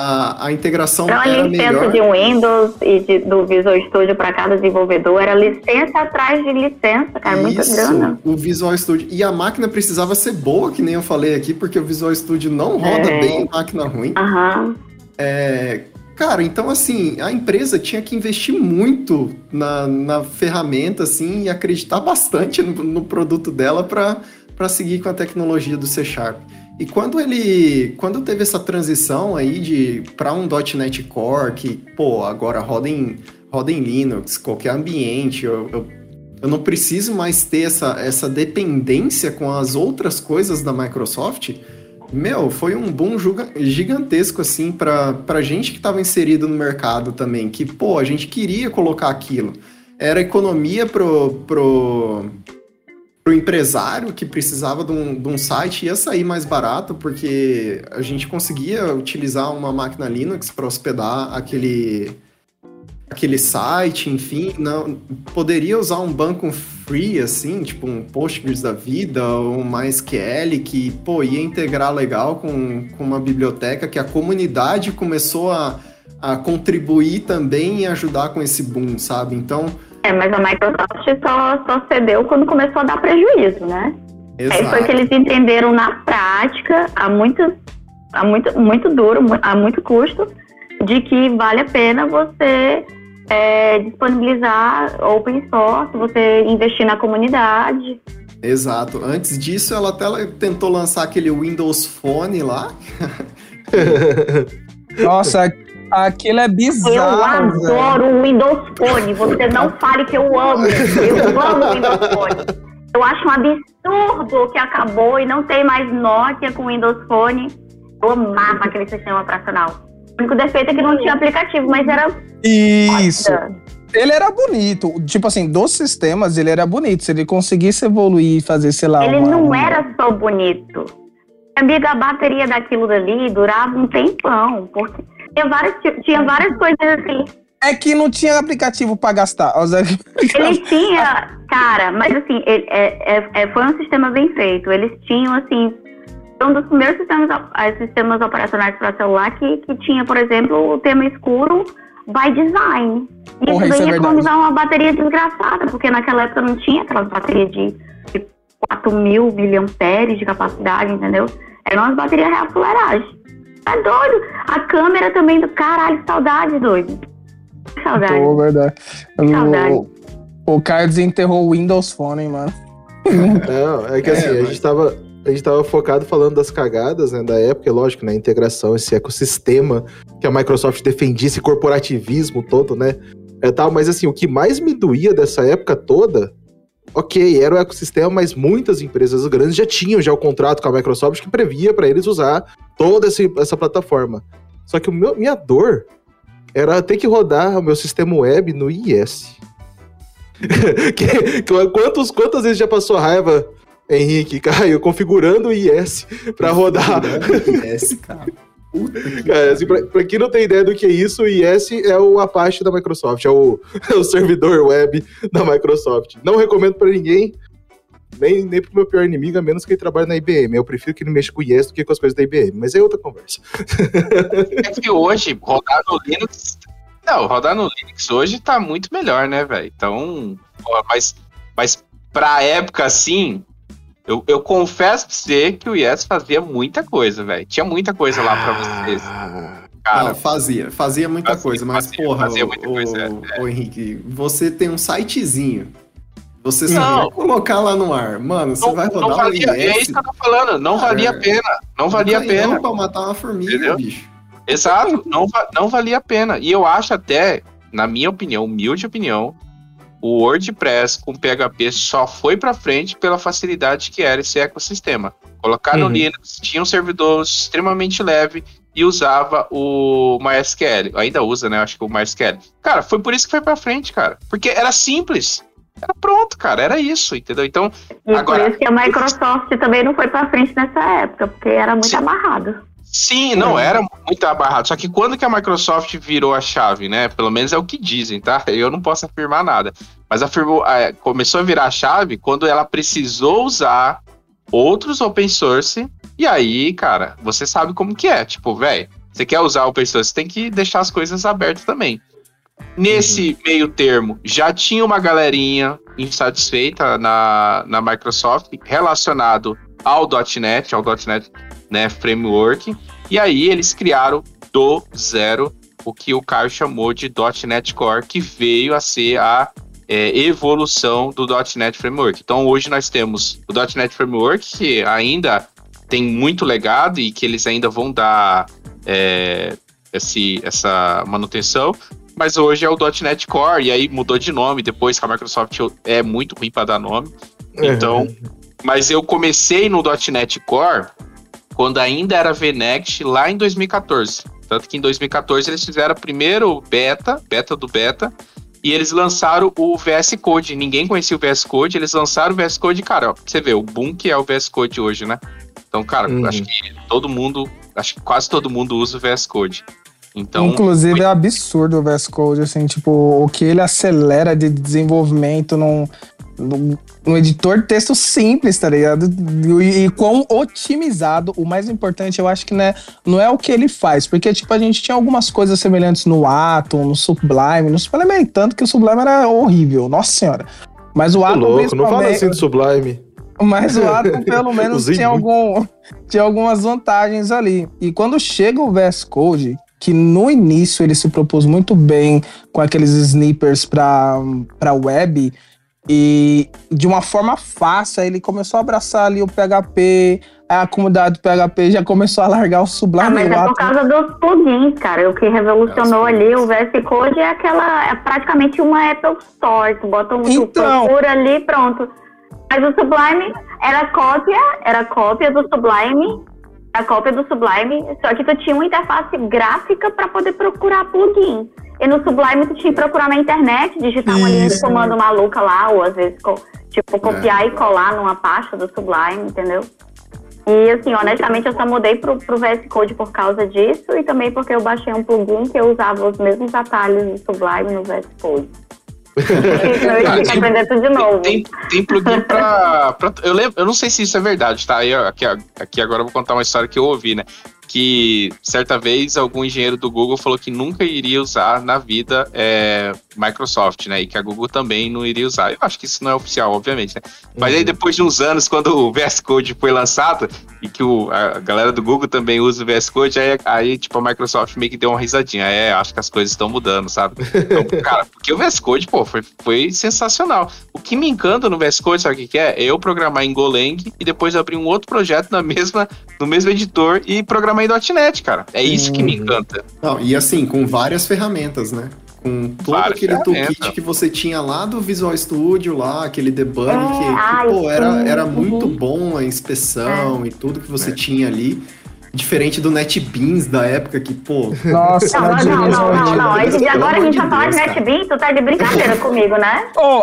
a, a integração Então, a era licença melhor. de Windows e de- do Visual Studio para cada desenvolvedor era licença atrás de licença, cara, muita Isso, grana. o Visual Studio. E a máquina precisava ser boa, que nem eu falei aqui, porque o Visual Studio não roda É. bem em máquina ruim. Aham. É, cara, então assim, a empresa tinha que investir muito na, na ferramenta, assim, e acreditar bastante no, no produto dela para seguir com a tecnologia do C Sharp. E quando ele, quando teve essa transição aí de para um .NET Core que, pô, agora roda em, roda em Linux, qualquer ambiente, eu, eu, eu não preciso mais ter essa, essa dependência com as outras coisas da Microsoft, meu, foi um boom gigantesco, assim, pra, pra gente que tava inserido no mercado também, que, pô, a gente queria colocar aquilo. Era economia pro, pro, pro empresário que precisava de um, de um site, ia sair mais barato, porque a gente conseguia utilizar uma máquina Linux para hospedar aquele, aquele site, enfim, não poderia usar um banco free, assim, tipo um Postgres da vida, ou um MySQL, que, pô, ia integrar legal com, com uma biblioteca que a comunidade começou a, a contribuir também e ajudar com esse boom, sabe? Então, É, mas a Microsoft só, só cedeu quando começou a dar prejuízo, né? Aí foi que eles entenderam na prática, a muito, a muito, muito duro, a muito custo, de que vale a pena você é, disponibilizar open source, você investir na comunidade. Exato. Antes disso, ela até tentou lançar aquele Windows Phone lá. (laughs) Nossa, aquilo é Eu bizarro. velho. adoro o Windows Phone, você não (laughs) fale que eu amo. Eu amo o Windows Phone. Eu acho um absurdo que acabou e não tem mais Nokia com Windows Phone. Eu amava aquele sistema operacional. O único defeito é que não tinha aplicativo, mas era. Isso. Ele era bonito. Tipo assim, dos sistemas, ele era bonito. Se ele conseguisse evoluir e fazer, sei lá. Ele uma- não era só bonito. Amiga, a bateria daquilo dali durava um tempão, porque tinha várias, tinha várias coisas assim. É que não tinha aplicativo pra gastar. Ele tinha, cara, mas assim, ele- é- é- é- foi um sistema bem feito. Eles tinham, assim, um dos primeiros sistemas, sistemas operacionais para celular que, que tinha, por exemplo, o tema escuro by design. E Porra, isso é daí verdade. economizar uma bateria desgraçada, porque naquela época não tinha aquelas baterias de, de 4 mil miliamperes de capacidade, entendeu? Eram umas baterias real fuleiragem. Tá doido? A câmera também do caralho, saudade, doido. Saudade. Pô, verdade. Saudade. O, o Caio desenterrou o Windows Phone, hein, mano. (laughs) Não, é que É, assim, a mas- gente tava. A gente tava focado falando das cagadas, né, da época, e lógico, né, integração, esse ecossistema que a Microsoft defendia, esse corporativismo todo, né, é tal, mas assim, o que mais me doía dessa época toda, ok, era o ecossistema, mas muitas empresas grandes já tinham já o contrato com a Microsoft que previa para eles usar toda essa plataforma. Só que o meu, minha dor era ter que rodar o meu sistema web no IS. (laughs) Que- quantos, quantas vezes já passou raiva, Henrique, Caio, configurando o IS pra rodar? Yes, cara. Cara, assim, pra, pra quem não tem ideia do que é isso, o IS é o Apache da Microsoft, é o, (laughs) é o servidor web da Microsoft. Não recomendo pra ninguém, nem, nem pro meu pior inimigo, a menos que ele trabalhe na IBM. Eu prefiro que ele mexa com o IS do que com as coisas da IBM, mas é outra conversa. É que hoje, rodar no Linux. Não, rodar no Linux hoje tá muito melhor, né, velho? Então. Mas, mas pra época assim. Eu, eu confesso pra você que o Yes fazia muita coisa, velho. Tinha muita coisa lá pra vocês. Ah, Cara, Não, fazia, fazia muita Fazia, coisa, mas fazia, porra, fazia muita ô, coisa, é, ô, Henrique, você tem um sitezinho. Você só Não. vai colocar lá no ar. Mano, você não, vai não rodar valia. o É isso IS. que eu tô falando. Não Cara, valia a pena. Não valia a pena. Não pra matar uma formiga, Entendeu? bicho. Exato, não, não valia a pena. E eu acho até, na minha opinião, humilde opinião, o WordPress com PHP só foi pra frente pela facilidade que era esse ecossistema. Colocar no Uhum. Linux, tinha um servidor extremamente leve e usava o MySQL. Ainda usa, né? Acho que o MySQL. Cara, foi por isso que foi pra frente, cara. Porque era simples. Era pronto, cara. Era isso, entendeu? Então, E Agora- por isso que a Microsoft também não foi pra frente nessa época, porque era muito Sim. amarrado. Sim, não, era muito abarrado. Só que quando que a Microsoft virou a chave, né? Pelo menos é o que dizem, tá? (laughs) Eu não posso afirmar nada. Mas afirmou, é, começou a virar a chave quando ela precisou usar outros open source. E aí, cara, você sabe como que é. Tipo, velho, você quer usar open source, você tem que deixar as coisas abertas também. Nesse meio termo, já tinha uma galerinha insatisfeita na, na Microsoft relacionado ao .NET, ao .NET né, Framework, e aí eles criaram do zero o que o Caio chamou de .NET Core, que veio a ser a é, evolução do .NET Framework. Então hoje nós temos o .NET Framework, que ainda tem muito legado e que eles ainda vão dar é, esse, essa manutenção, mas hoje é o .NET Core, e aí mudou de nome depois que a Microsoft é muito ruim para dar nome. Então, mas eu comecei no .NET Core quando ainda era VNext lá em 2014. Tanto que em 2014 eles fizeram o primeiro beta, beta do beta, e eles lançaram o VS Code. Ninguém conhecia o VS Code, eles lançaram o VS Code, cara, ó, você vê, o boom que é o VS Code hoje, né? Então, cara, Uhum. acho que todo mundo, acho que quase todo mundo usa o VS Code. Então, Inclusive é absurdo o VS Code, assim, tipo, o que ele acelera de desenvolvimento num, num editor de texto simples, tá ligado? E, e quão otimizado, o mais importante, eu acho que né, não é o que ele faz, porque, tipo, a gente tinha algumas coisas semelhantes no Atom, no Sublime, no Sublime, tanto que o Sublime era horrível, nossa senhora. Mas o Atom, louco, não fala assim do Sublime. mas o Atom, pelo (laughs) menos, tinha, algum, tinha algumas vantagens ali. E quando chega o VS Code, que no início ele se propôs muito bem com aqueles snippers para web, e de uma forma fácil, ele começou a abraçar ali o PHP, a comunidade do PHP já começou a largar o Sublime. Ah, mas é por causa dos plugins, cara. O que revolucionou ali o VS Code é aquela. É praticamente uma Apple Store. Tu bota um Então. procura ali pronto. Mas o Sublime era cópia, era cópia do Sublime, a cópia do Sublime, só que tu tinha uma interface gráfica para poder procurar plugin. E no Sublime tu tinha que procurar na internet, digitar uma linha de comando maluca lá, ou às vezes, tipo, copiar e colar numa pasta do Sublime, entendeu? E assim, honestamente, eu só mudei pro, pro VS Code por causa disso e também porque eu baixei um plugin que eu usava os mesmos atalhos do Sublime no VS Code. Senão (laughs) eu tinha que aprender tudo de novo. Tem, tem plugin pra, pra- eu, lembro, eu não sei se isso é verdade, tá? Eu, aqui, aqui agora eu vou contar uma história que eu ouvi, né? Que certa vez algum engenheiro do Google falou que nunca iria usar na vida é, Microsoft, né? E que a Google também não iria usar. Eu acho que isso não é oficial, obviamente, né? Mas aí depois de uns anos, quando o VS Code foi lançado e que o, a galera do Google também usa o VS Code, aí, aí tipo a Microsoft meio que deu uma risadinha. É, acho que as coisas estão mudando, sabe? Então, (laughs) cara, porque o VS Code, pô, foi, foi sensacional. O que me encanta no VS Code, sabe o que, que é? É eu programar em Golang e depois abrir um outro projeto na mesma, no mesmo editor e programar em .NET, cara. É isso que me encanta. Não, e assim, com várias ferramentas, né? Com todo Várias aquele toolkit que você tinha lá do Visual Studio, lá, aquele debug, É, que, que, ai, pô, era, era uhum. muito bom a inspeção e tudo que você tinha ali. Diferente do NetBeans da época que, pô, Nossa, Não, não, não, não, não, E agora a gente vai falar de. NetBeans, tu tá de brincadeira (laughs) comigo, né? Oh,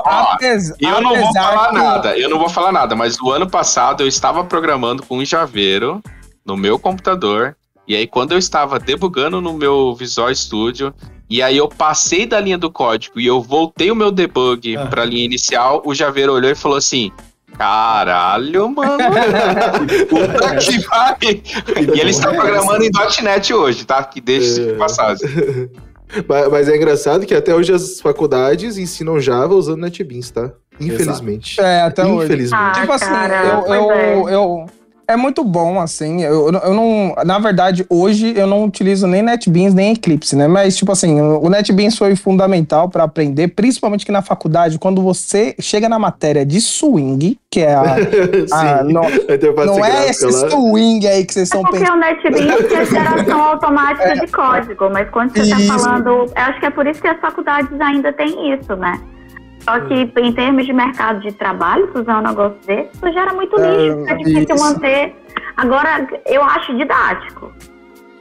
Eu não vou falar que- nada, eu não vou falar nada, mas no ano passado eu estava programando com um Javeiro no meu computador, e aí quando eu estava debugando no meu Visual Studio, e aí eu passei da linha do código e eu voltei o meu debug Ah. para a linha inicial, o Javeiro olhou e falou assim: Caralho, mano. (laughs) Puta que pariu. E ele está programando em .NET hoje, tá? Que deixa É. de passagem. (laughs) Mas, mas é engraçado que até hoje as faculdades ensinam Java usando NetBeans, tá? Infelizmente. É, até hoje. Infelizmente. Ah, Tipo assim, cara, eu, eu, é. eu- É muito bom, assim. Eu, eu não. Na verdade, hoje eu não utilizo nem NetBeans nem Eclipse, né? Mas, tipo assim, o NetBeans foi fundamental para aprender, principalmente que na faculdade, quando você chega na matéria de swing, que é a. (laughs) a- não, é esse lá. swing aí que vocês É estão porque pensando. o NetBeans (laughs) é geração automática de código, mas quando você Isso. está falando. Eu acho que é por isso que as faculdades ainda têm isso, né? Só que em termos de mercado de trabalho, se usar um negócio desse, isso gera muito É, nicho, é difícil isso. manter. Agora, eu acho didático.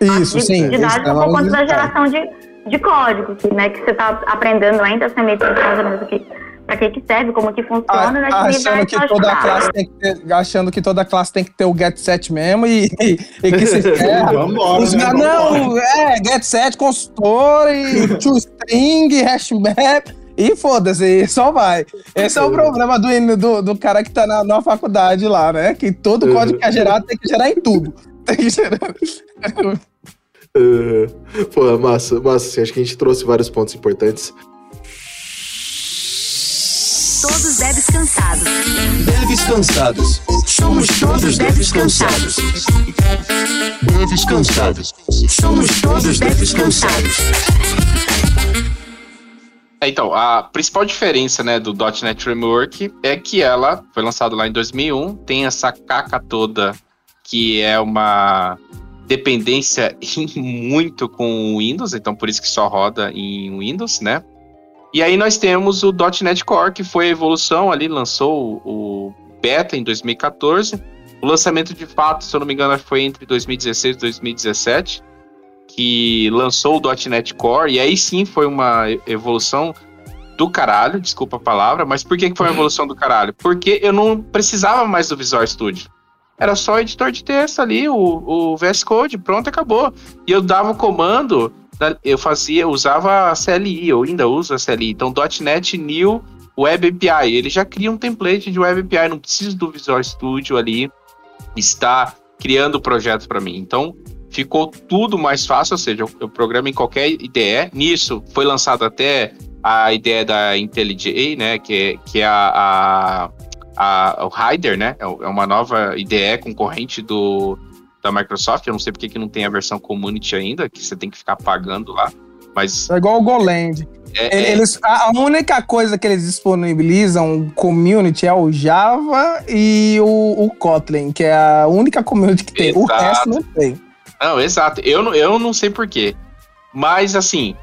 Isso, Di- sim. Didático isso é por conta da geração de, de código, que, né, que você está aprendendo ainda, você meio que o que, pra que, que serve, como que funciona, né? Que achando que toda ajudar. classe tem que ter, achando que toda classe tem que ter o get set mesmo e, e, e que se (laughs) ferra. Vambora, Os né? não, é, get set, consultor e (laughs) toString, hashmap e foda-se, só vai. Esse é o problema do, do, do cara que tá na, na faculdade lá, né? Que todo código que é gerado tem que gerar em tudo. Tem que gerar. Uh, pô, massa, massa. Assim, acho que a gente trouxe vários pontos importantes. Todos devs cansados. Devs cansados. Somos todos devs cansados. Devs cansados. Somos todos devs cansados. É, Então, a principal diferença né, do .NET Framework é que ela foi lançada lá em 2001, tem essa caca toda que é uma dependência (laughs) muito com o Windows, então por isso que só roda em Windows, né? E aí nós temos o .NET Core, que foi a evolução ali, lançou o beta em 2014. O lançamento de fato, se eu não me engano, foi entre 2016 e 2017 que lançou o .NET Core, e aí sim foi uma evolução do caralho, desculpa a palavra, mas por que que foi uma (laughs) evolução do caralho? Porque eu não precisava mais do Visual Studio. Era só editor de texto ali, o, o VS Code, pronto, acabou. E eu dava o comando, eu fazia, usava a CLI, eu ainda uso a CLI. Então, .NET New Web API, ele já cria um template de Web API, não preciso do Visual Studio ali, está criando projetos para mim. Então, ficou tudo mais fácil, ou seja, eu, programo em qualquer IDE. Nisso foi lançado até a ideia da IntelliJ, né, que, é- que é a, a, a- o Rider, né, é é uma nova IDE concorrente do da Microsoft. Eu não sei porque que não tem a versão Community ainda, que você tem que ficar pagando lá, mas É igual o Goland. é, é- Eles, a, única coisa que eles disponibilizam community é o Java e o, o Kotlin, que é a única community que tem. O Exato. resto não tem. Não, exato. Eu não, eu não sei porquê. Mas, assim,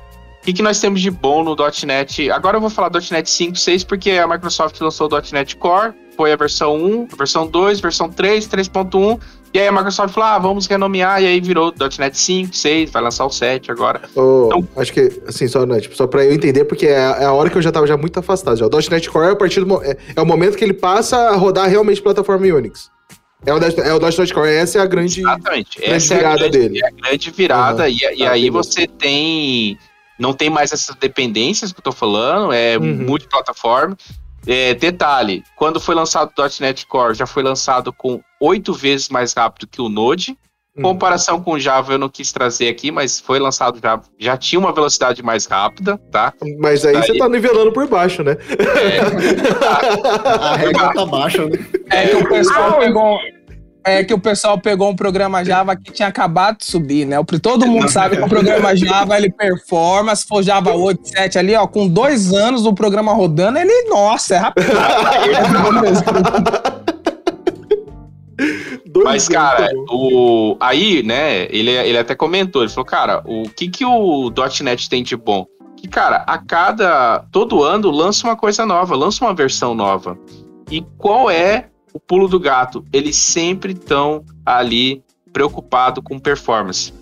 O que, que nós temos de bom no .NET? Agora eu vou falar .NET 5, 6, porque a Microsoft lançou o .NET Core, foi a versão 1, a versão 2, versão 3, 3.1, e aí a Microsoft falou, ah, vamos renomear, e aí virou .NET 5, 6, vai lançar o 7 agora. Ô, Então- acho que, assim, só, né, tipo, só pra eu entender, porque é, a- é a hora que eu já tava já muito afastado. Já. O .NET Core é, a partir do, é, é o momento que ele passa a rodar realmente plataforma Unix. É o, .NET é o .NET Core, essa é a grande... Exatamente. grande Essa é a virada grande, dele. é a grande virada, Aham. e, e Tá, aí beleza. você tem. Não tem mais essas dependências que eu tô falando, é Uhum. multiplataforma. É, detalhe, quando foi lançado o .NET Core, já foi lançado com oito vezes mais rápido que o Node. Uhum. Comparação com o Java eu não quis trazer aqui, mas foi lançado já, já tinha uma velocidade mais rápida, tá? Mas aí, você Aí- tá nivelando por baixo, né? (laughs) A regra tá baixa, né? É que o pessoal Au! pegou. É que o pessoal pegou um programa Java que tinha acabado de subir, né? O- Todo mundo sabe que o programa Java ele performa. Se for Java 8, 7 ali, ó, com dois anos do programa rodando, ele, nossa, é rápido. (laughs) Dois Mas, cara, o, aí, né, ele, ele até comentou, ele falou, cara, o que, que o .NET tem de bom? Que, cara, a cada. Todo ano lança uma coisa nova, lança uma versão nova. E qual é o pulo do gato? Eles sempre estão ali preocupado com performance.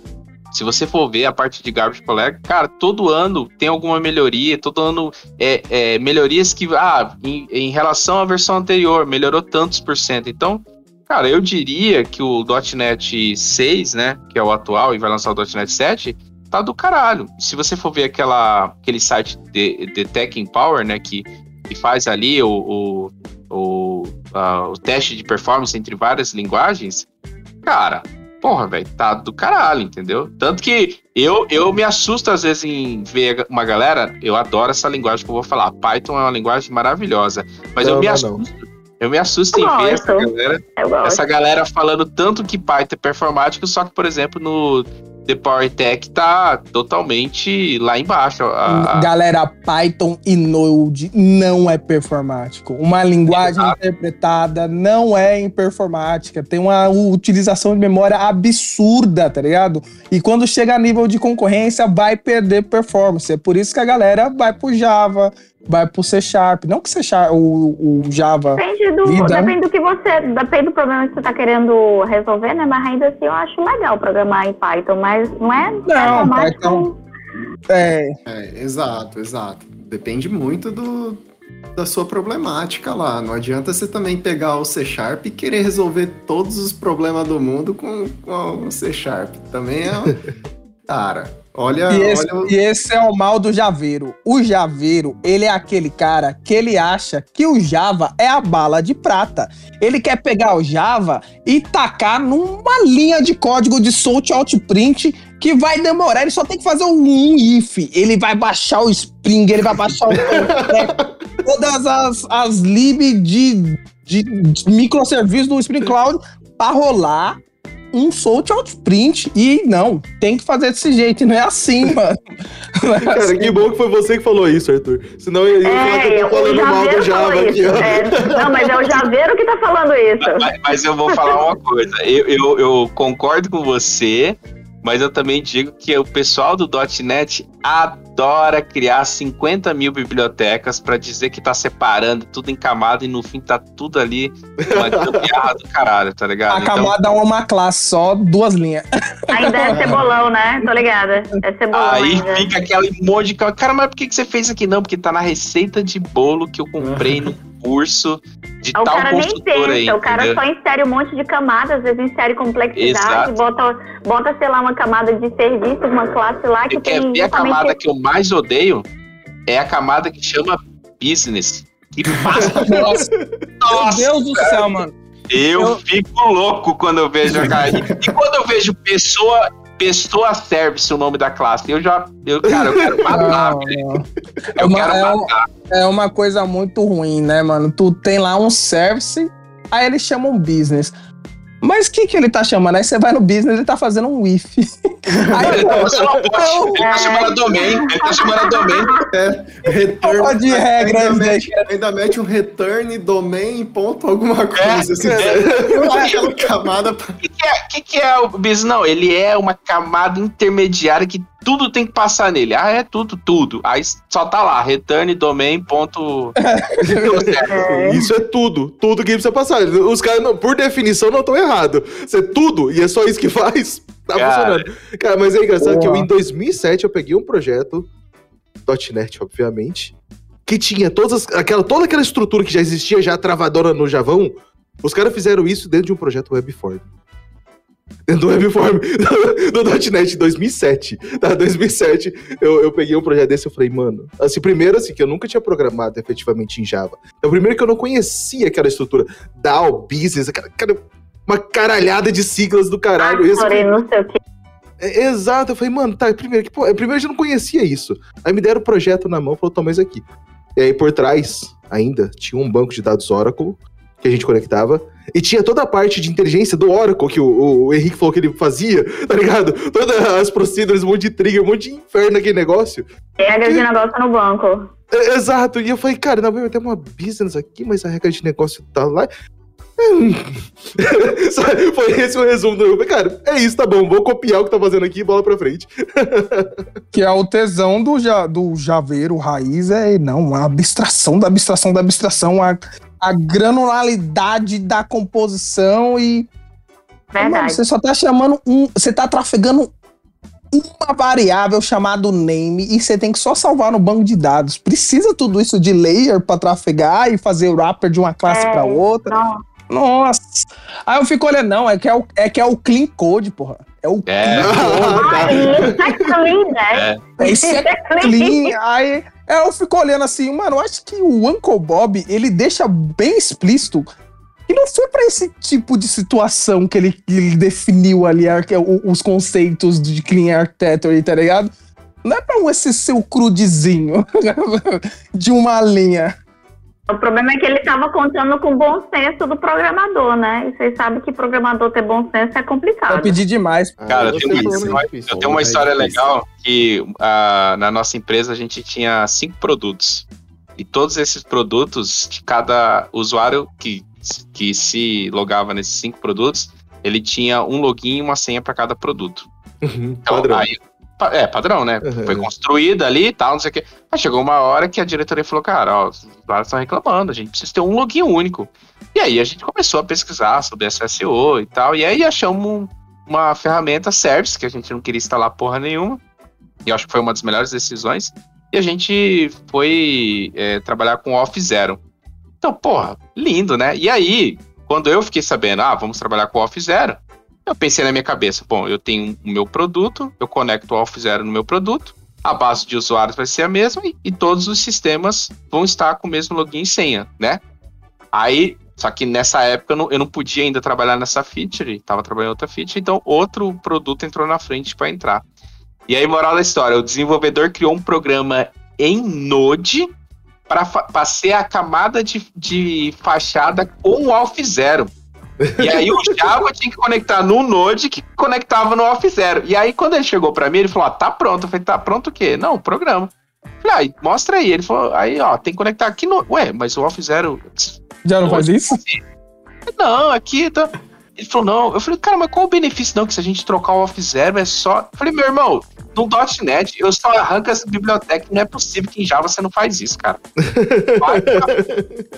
Se você for ver a parte de Garbage Collector, cara, todo ano tem alguma melhoria, todo ano é, é, melhorias que, ah, em, em relação à versão anterior, melhorou tantos por cento. Então, Cara, eu diria que o .NET 6, né, que é o atual e vai lançar o .NET 7, tá do caralho. Se você for ver aquela, aquele site de, de Tech Empower, né, que, que faz ali o, o, o, ah, o teste de performance entre várias linguagens, cara, porra, velho, tá do caralho, entendeu? Tanto que eu, eu me assusto às vezes em ver uma galera, eu adoro essa linguagem que eu vou falar. Python é uma linguagem maravilhosa, mas Não, eu me não, assusto. Eu me assusto Eu em ver gosto. essa galera essa galera falando tanto que Python é performático, só que, por exemplo, no The Power Tech tá totalmente lá embaixo. A- a- Galera, Python e Node não é performático. Uma linguagem interpretada não é em performática. Tem uma utilização de memória absurda, tá ligado? E quando chega a nível de concorrência, vai perder performance. É por isso que a galera vai pro Java, vai pro C Sharp. Não que C Sharp, o, o Java. Depende do, Vida. depende do que você. Depende do problema que você tá querendo resolver, né? Mas ainda assim eu acho legal programar em Python, mas não é Não. Python- É, É, exato, exato. Depende muito do, da sua problemática lá. Não adianta você também pegar o C Sharp e querer resolver todos os problemas do mundo com, com o C Sharp. Também é. um- (laughs) Cara, olha. E esse, olha e esse é o mal do Javeiro. O Javeiro, ele é aquele cara que ele acha que o Java é a bala de prata. Ele quer pegar o Java e tacar numa linha de código de Salt Outprint que vai demorar. Ele só tem que fazer um if. Ele vai baixar o Spring, ele vai baixar o (laughs) todas as, as lib de, de, de microserviços do Spring Cloud para rolar um Salt Outprint. E não, tem que fazer desse jeito, não é assim, (laughs) mano. Não é Cara, assim. que bom que foi você que falou isso, Arthur. Senão eu ia falar que É, eu tô falando mal do Java aqui, ó. É, não, mas é o Javeiro que tá falando isso. Mas, mas eu vou falar uma coisa. Eu, eu, eu concordo com você, mas eu também digo que o pessoal do .NET adora criar 50 mil bibliotecas para dizer que tá separando tudo em camada e no fim tá tudo ali uma (laughs) gambiarra do caralho, tá ligado? A camada é uma classe só, duas linhas. Ainda é (laughs) cebolão, né? Tô ligada. É cebolão Aí ainda. fica aquela emoji de cara, cara, mas por que, que você fez aqui? Não, porque tá na receita de bolo que eu comprei (laughs) no curso de O tal cara nem pensa, aí. o cara entendeu? só insere um monte de camadas, às vezes insere complexidade, Exato. bota, bota, sei lá, uma camada de serviço, uma classe lá que Você quer tem ver a camada que eu mais odeio? É a camada que chama business. Que (laughs) passa. Nossa, meu Deus do céu, mano. eu, Eu- fico louco quando eu vejo a cara. E quando eu vejo pessoa, pessoa service, o nome da classe, eu já. Eu, cara, eu quero (laughs) matar, velho. não. Eu uma- quero é um- matar. É uma coisa muito ruim, né, mano? Tu tem lá um service, aí eles chamam business. Mas o que, que ele tá chamando? Aí você vai no business e tá fazendo um if. (laughs) Aí, Ele tá fazendo uma bot, não, ele tá chamando a domain, ele tá chamando a domain. Return. Porra de regra, ainda, mete, ainda mete um return, domain, ponto, alguma É, coisa. assim, aquela camada pra O que, que é, que, que é o business? Não, ele é uma camada intermediária que tudo tem que passar nele. Ah, é tudo, tudo. Aí só tá lá, return domain ponto... (laughs) Isso é tudo. Tudo que precisa passar. Os caras, por definição, não estão errados. Isso é tudo, e é só isso que faz. (laughs) Tá Cara. funcionando. Cara, mas é engraçado que eu, em 2007, eu peguei um projeto, .NET, obviamente, que tinha todas as- aquela, toda aquela estrutura que já existia, já travadora no Javão. Os caras fizeram isso dentro de um projeto Webform. Dentro (laughs) do Webform do, do .NET em 2007. Tá, 2007, eu, eu peguei um projeto desse e falei, mano... Assim, primeiro, assim, que eu nunca tinha programado efetivamente em Java. É o primeiro que eu não conhecia aquela estrutura. DAO, Business, aquela, cara, uma caralhada de siglas do caralho. Assim, Porém, não sei o que. é, exato, eu falei, mano, tá, primeiro, que, pô, primeiro eu já não conhecia isso. Aí me deram o projeto na mão, falou, toma isso aqui. E aí por trás, ainda, tinha um banco de dados Oracle que a gente conectava. E tinha toda a parte de inteligência do Oracle que o, o Henrique falou que ele fazia, tá ligado? Todas as procedures, um monte de trigger, um monte de inferno naquele negócio. Regra de negócio no banco. É, Exato, e eu falei, cara, não, vai ter uma business aqui, mas a regra de negócio tá lá. (laughs) Foi esse o resumo do. eu falei, Cara, é isso, tá bom, vou copiar o que tá fazendo aqui e bola pra frente. (laughs) Que é o tesão do, ja, do javeiro raiz, é não, a abstração da abstração da abstração, a, a granularidade da composição e. Mano, Verdade. você só tá chamando um. Você tá trafegando uma variável chamada name e você tem que só salvar no banco de dados. Precisa tudo isso de layer pra trafegar e fazer o wrapper de uma classe É, pra outra. Não, Nossa. Aí eu fico olhando, não, é que é o, é, que é o clean code, porra. É o É. Ah, (laughs) isso é clean, né? É. Isso é clean. Aí é, eu fico olhando assim, mano, eu acho que o Uncle Bob, ele deixa bem explícito que não foi pra esse tipo de situação que ele, ele definiu ali o- os conceitos de clean architecture, tá ligado? Não é pra um esse seu crudezinho (laughs) de uma linha. O problema é que ele estava contando com o bom senso do programador, né? E vocês sabem que programador ter bom senso é Eu complicado. pedi demais. Cara, eu tenho, uma, eu tenho uma história legal que ah, na nossa empresa a gente tinha cinco produtos. E todos esses produtos, de cada usuário que, que se logava nesses cinco produtos, ele tinha um login e uma senha para cada produto. Uhum, Então, padrão. aí- é, padrão, né? Uhum. Foi construída ali e tal, não sei o quê. Mas chegou uma hora que a diretoria falou, cara, ó, os usuários estão reclamando, a gente precisa ter um login único. E aí a gente começou a pesquisar sobre SSO e tal, e aí achamos um- uma ferramenta service, que a gente não queria instalar porra nenhuma, e acho que foi uma das melhores decisões, e a gente foi é, trabalhar com Off Zero. Então, porra, lindo, né? E aí, quando eu fiquei sabendo, ah, vamos trabalhar com Off Zero, eu pensei na minha cabeça, bom, eu tenho o meu produto, eu conecto o Off Zero no meu produto, a base de usuários vai ser a mesma e, e todos os sistemas vão estar com o mesmo login e senha, né? Aí, só que nessa época eu não, eu não podia ainda trabalhar nessa feature, estava trabalhando outra feature, então outro produto entrou na frente para entrar. E aí, moral da história, o desenvolvedor criou um programa em Node para ser a camada de, de fachada com o Alpha Zero. E aí o Java tinha que conectar no Node que conectava no Off Zero. E aí quando ele chegou pra mim, ele falou: ah, tá pronto. Eu falei: tá pronto o quê? Não, o programa. Falei: ah, mostra aí. Ele falou: aí, ó, tem que conectar aqui no. Ué, mas o Off Zero. Já não faz isso? Não, aqui tá. Ele falou: não. Eu falei: cara, mas qual o benefício não? Que se a gente trocar o Off Zero é só. Eu falei: meu irmão, no .NET eu só arranco essa biblioteca. Não é possível que em Java você não faz isso, cara. Vai (laughs) pra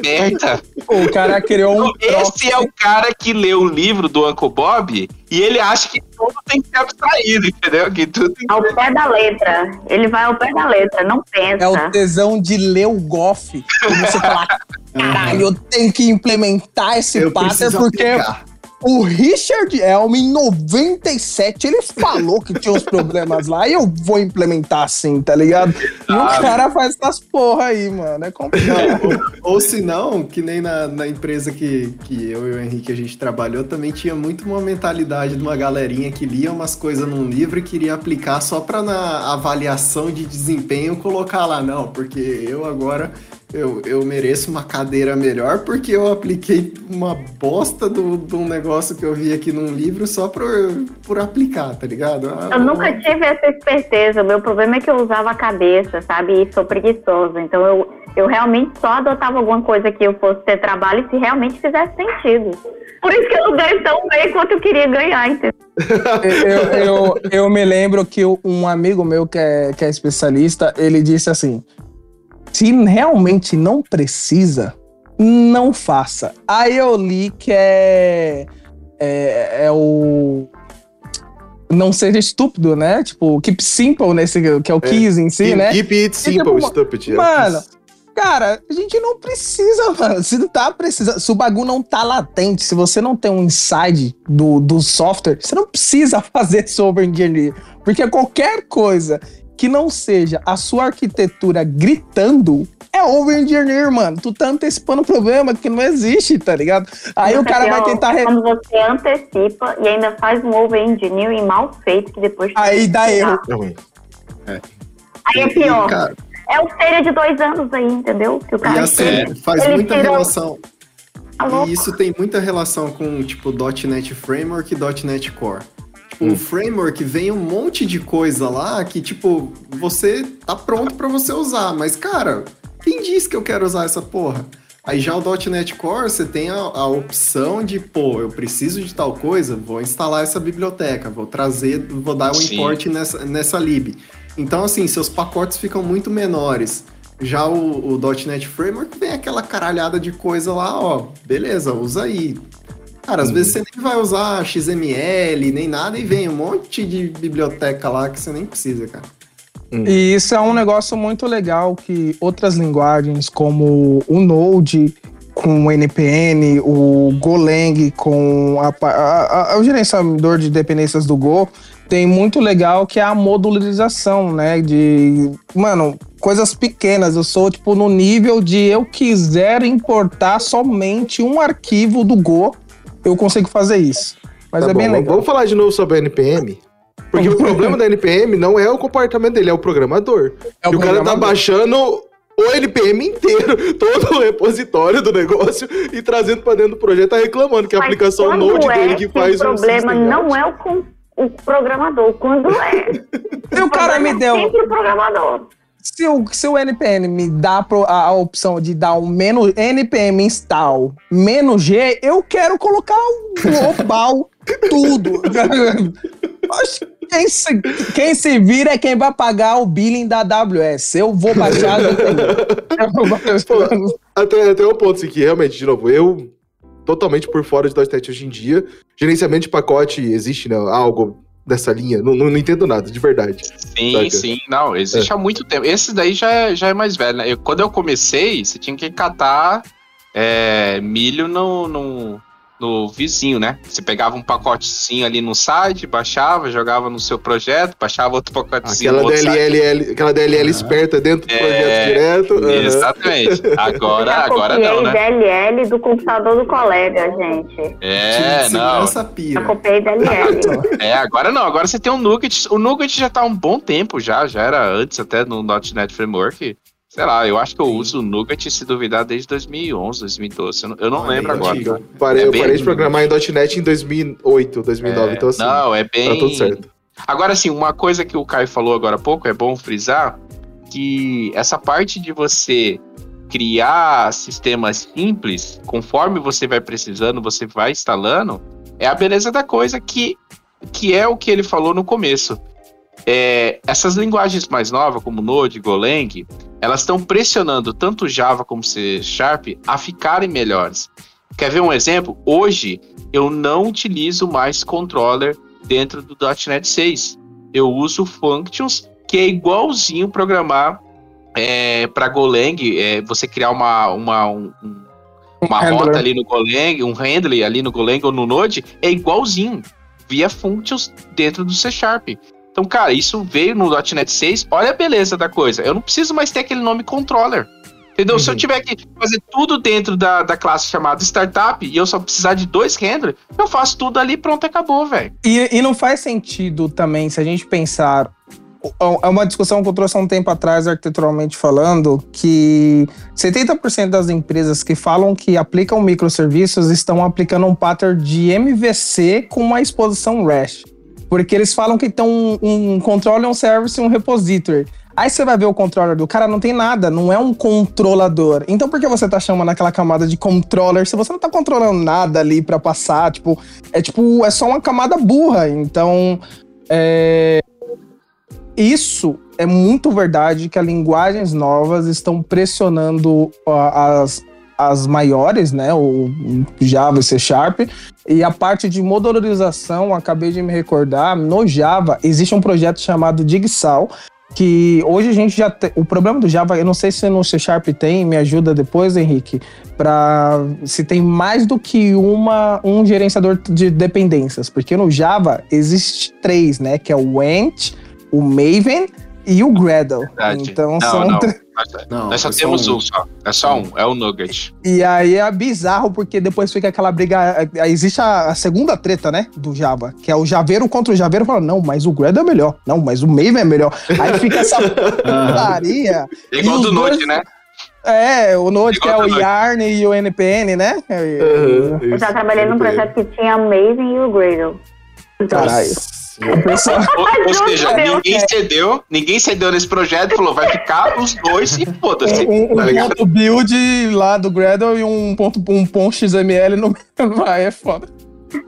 merda. O cara criou um Esse é o cara que lê o livro do Uncle Bob e ele acha que tudo tem que ser abstraído, entendeu? Que tudo tem que Ao pé da letra. Ele vai ao pé da letra, não pensa. É o tesão de ler o GOF. E você falar, (laughs) caralho, eu tenho que implementar esse Eu pattern porque aplicar. O Richard Elm, em 97, ele falou que tinha uns problemas lá e eu vou implementar assim, tá ligado? E o cara faz essas porra aí, mano. É complicado. Ou, ou se não, que nem na, na empresa que, que eu e o Henrique a gente trabalhou, também tinha muito uma mentalidade de uma galerinha que lia umas coisas num livro e queria aplicar só pra na avaliação de desempenho colocar lá, não, porque eu agora eu, eu mereço uma cadeira melhor porque eu apliquei uma bosta do- de um negócio que eu vi aqui num livro só por, por aplicar, tá ligado? Ah, Eu nunca tive essa esperteza. O meu problema é que eu usava a cabeça, sabe? E sou preguiçosa. Então eu, eu realmente só adotava alguma coisa que eu fosse ter trabalho se realmente fizesse sentido. Por isso que eu não ganho tão bem quanto eu queria ganhar, entendeu? eu, eu, eu me lembro que um amigo meu que é, que é especialista, ele disse assim: se realmente não precisa, não faça. Aí eu li que é, é, é o não seja estúpido, né? Tipo, keep simple nesse que é o keys em si, Keep- né? Keep it simple, E, tipo, stupid. é. Mano, cara, a gente não precisa, (laughs) mano. Se não tá precisando, se o bagulho não tá latente, se você não tem um inside do, do software, você não precisa (laughs) fazer software engineer. Porque qualquer coisa que não seja a sua arquitetura gritando é over engineer, mano. Tu tá antecipando um problema que não existe, tá ligado? Aí o Isso cara aqui, vai tentar. Quando você antecipa e ainda faz um over-engineering mal feito, que depois... Aí dá erro. É ruim. Aí é pior. Cara, É o feira de dois anos aí, entendeu? Que o e cara assim, tira. faz Ele muita tira- relação. Tá? E isso tem muita relação com, tipo, .NET Framework e .NET Core. Tipo, Hum. o framework vem um monte de coisa lá que, tipo, você tá pronto pra você usar. Mas, cara, quem disse que eu quero usar essa porra? Aí já o .NET Core, você tem a, a opção de, pô, eu preciso de tal coisa, vou instalar essa biblioteca, vou trazer, vou dar um Sim. import nessa, nessa lib. Então, assim, seus pacotes ficam muito menores. Já o, o .NET Framework tem aquela caralhada de coisa lá, ó, beleza, usa aí. Cara, às vezes você nem vai usar XML, nem nada, e vem um monte de biblioteca lá que você nem precisa, cara. E isso é um negócio muito legal que outras linguagens, como o Node com o NPN, o Golang com a, a- a- o gerenciador de dependências do Go, tem muito legal que é a modularização, né? De, mano, coisas pequenas. Eu sou, tipo, no nível de eu quiser importar somente um arquivo do Go, eu consigo fazer isso. Mas Tá é bom, bem vamos- legal. Vamos falar de novo sobre a NPM? Porque o problema da NPM não é o comportamento dele, é o programador. É e o cara tá programador. baixando o NPM inteiro, (laughs) todo o repositório do negócio e trazendo pra dentro do projeto, tá reclamando que a Mas aplicação Node é dele que faz o problema system não é o, com- o programador. Quando é? (laughs) Se o cara me é deu. sempre o programador. Se o, se o NPM me dá a, a opção de dar um menos NPM install menos G, eu quero colocar o global (laughs) tudo. Quem se, quem se vira é quem vai pagar o billing da AWS. Eu vou baixar. até, até um ponto assim, que realmente, de novo, eu totalmente por fora de .NET hoje em dia. Gerenciamento de pacote, existe né, algo dessa linha? Não, não, não entendo nada, de verdade. Sim, Saca? sim, não, existe há muito tempo. Esse daí já é, já é mais velho, né? Eu- quando eu comecei, você tinha que catar é, milho no, no, no vizinho, né? Você pegava um pacotezinho ali no site, baixava, jogava no seu projeto, baixava outro pacotezinho Aquela no outro site. DLL, aquela DLL esperta dentro do É, projeto direto. aham. Exatamente. Agora, agora copiei não, né? DLL do computador do colega, gente. É, não. Pira. Já copiei DLL. É, agora não. Agora você tem o Nugget. O Nugget já tá há um bom tempo já. Já era antes até no .NET Framework. Sei lá, eu acho que eu uso o Nugget, se duvidar, desde 2011, 2012. Eu não, eu não lembro é agora. antigo. Parei, É eu bem- parei de programar em .NET em 2008, 2009, É, então assim, não, é tá bem. tudo certo. Agora, assim, uma coisa que o Caio falou agora há pouco, é bom frisar que essa parte de você criar sistemas simples, conforme você vai precisando, você vai instalando, é a beleza da coisa que, que é o que ele falou no começo. É, essas linguagens mais novas, como Node, Golang, elas estão pressionando tanto Java como C Sharp a ficarem melhores. Quer ver um exemplo? Hoje eu não utilizo mais controller dentro do .NET 6. Eu uso Functions, que é igualzinho programar para Golang, é, você criar uma, uma, um- um- uma handler. rota ali no Golang, um handler ali no Golang ou no Node, é igualzinho, via Functions dentro do C Sharp. Então, cara, isso veio no .NET 6, olha a beleza da coisa. Eu não preciso mais ter aquele nome controller. Entendeu? Se eu Uhum. tiver que fazer tudo dentro da, da classe chamada startup e eu só precisar de dois handlers, eu faço tudo ali pronto, acabou, velho. E, e não faz sentido também, se a gente pensar. É uma discussão que eu trouxe há um tempo atrás, arquiteturalmente falando, que 70% das empresas que falam que aplicam microserviços estão aplicando um pattern de MVC com uma exposição REST. Porque eles falam que tem um, um controle, um service e um repository. Aí você vai ver o controller do cara, não tem nada, não é um controlador. Então por que você tá chamando aquela camada de controller se você não tá controlando nada ali para passar? Tipo, é tipo, é só uma camada burra. Então, é... isso é muito verdade que as linguagens novas estão pressionando as, as maiores, né? O Java e C Sharp. E a parte de modularização, acabei de me recordar, no Java existe um projeto chamado Digsal, que hoje a gente já tem. O problema do Java, eu não sei se no C Sharp tem, me ajuda depois, Henrique, para se tem mais do que uma um gerenciador de dependências, porque no Java existe três, né? Que é o Ant, o Maven e o Gradle. Verdade. Então Não, são não. três. Nós, Não, nós só é só temos um. um só. É só um, é o Nugget. E aí é bizarro, porque depois fica aquela briga. aí Existe a, a segunda treta, né? Do Java, que é o Javeiro contra o Javeiro falando, não, mas o Gradle é melhor. Não, mas o Maven é melhor. Aí fica essa (laughs) putaria. É (laughs) igual E do dois- né? É, o Node, que é o. Yarn e o NPN, né? Aham, Eu já trabalhei num projeto que tinha o Maven e o Gradle. Caralho. Pessoal- Ou, ou (laughs) seja, Deus, ninguém é. cedeu, ninguém cedeu nesse projeto e falou, vai ficar os dois e foda-se. um, um tá ligado? ponto build lá do Gradle e um ponto, um ponto XML no (laughs) vai, é foda.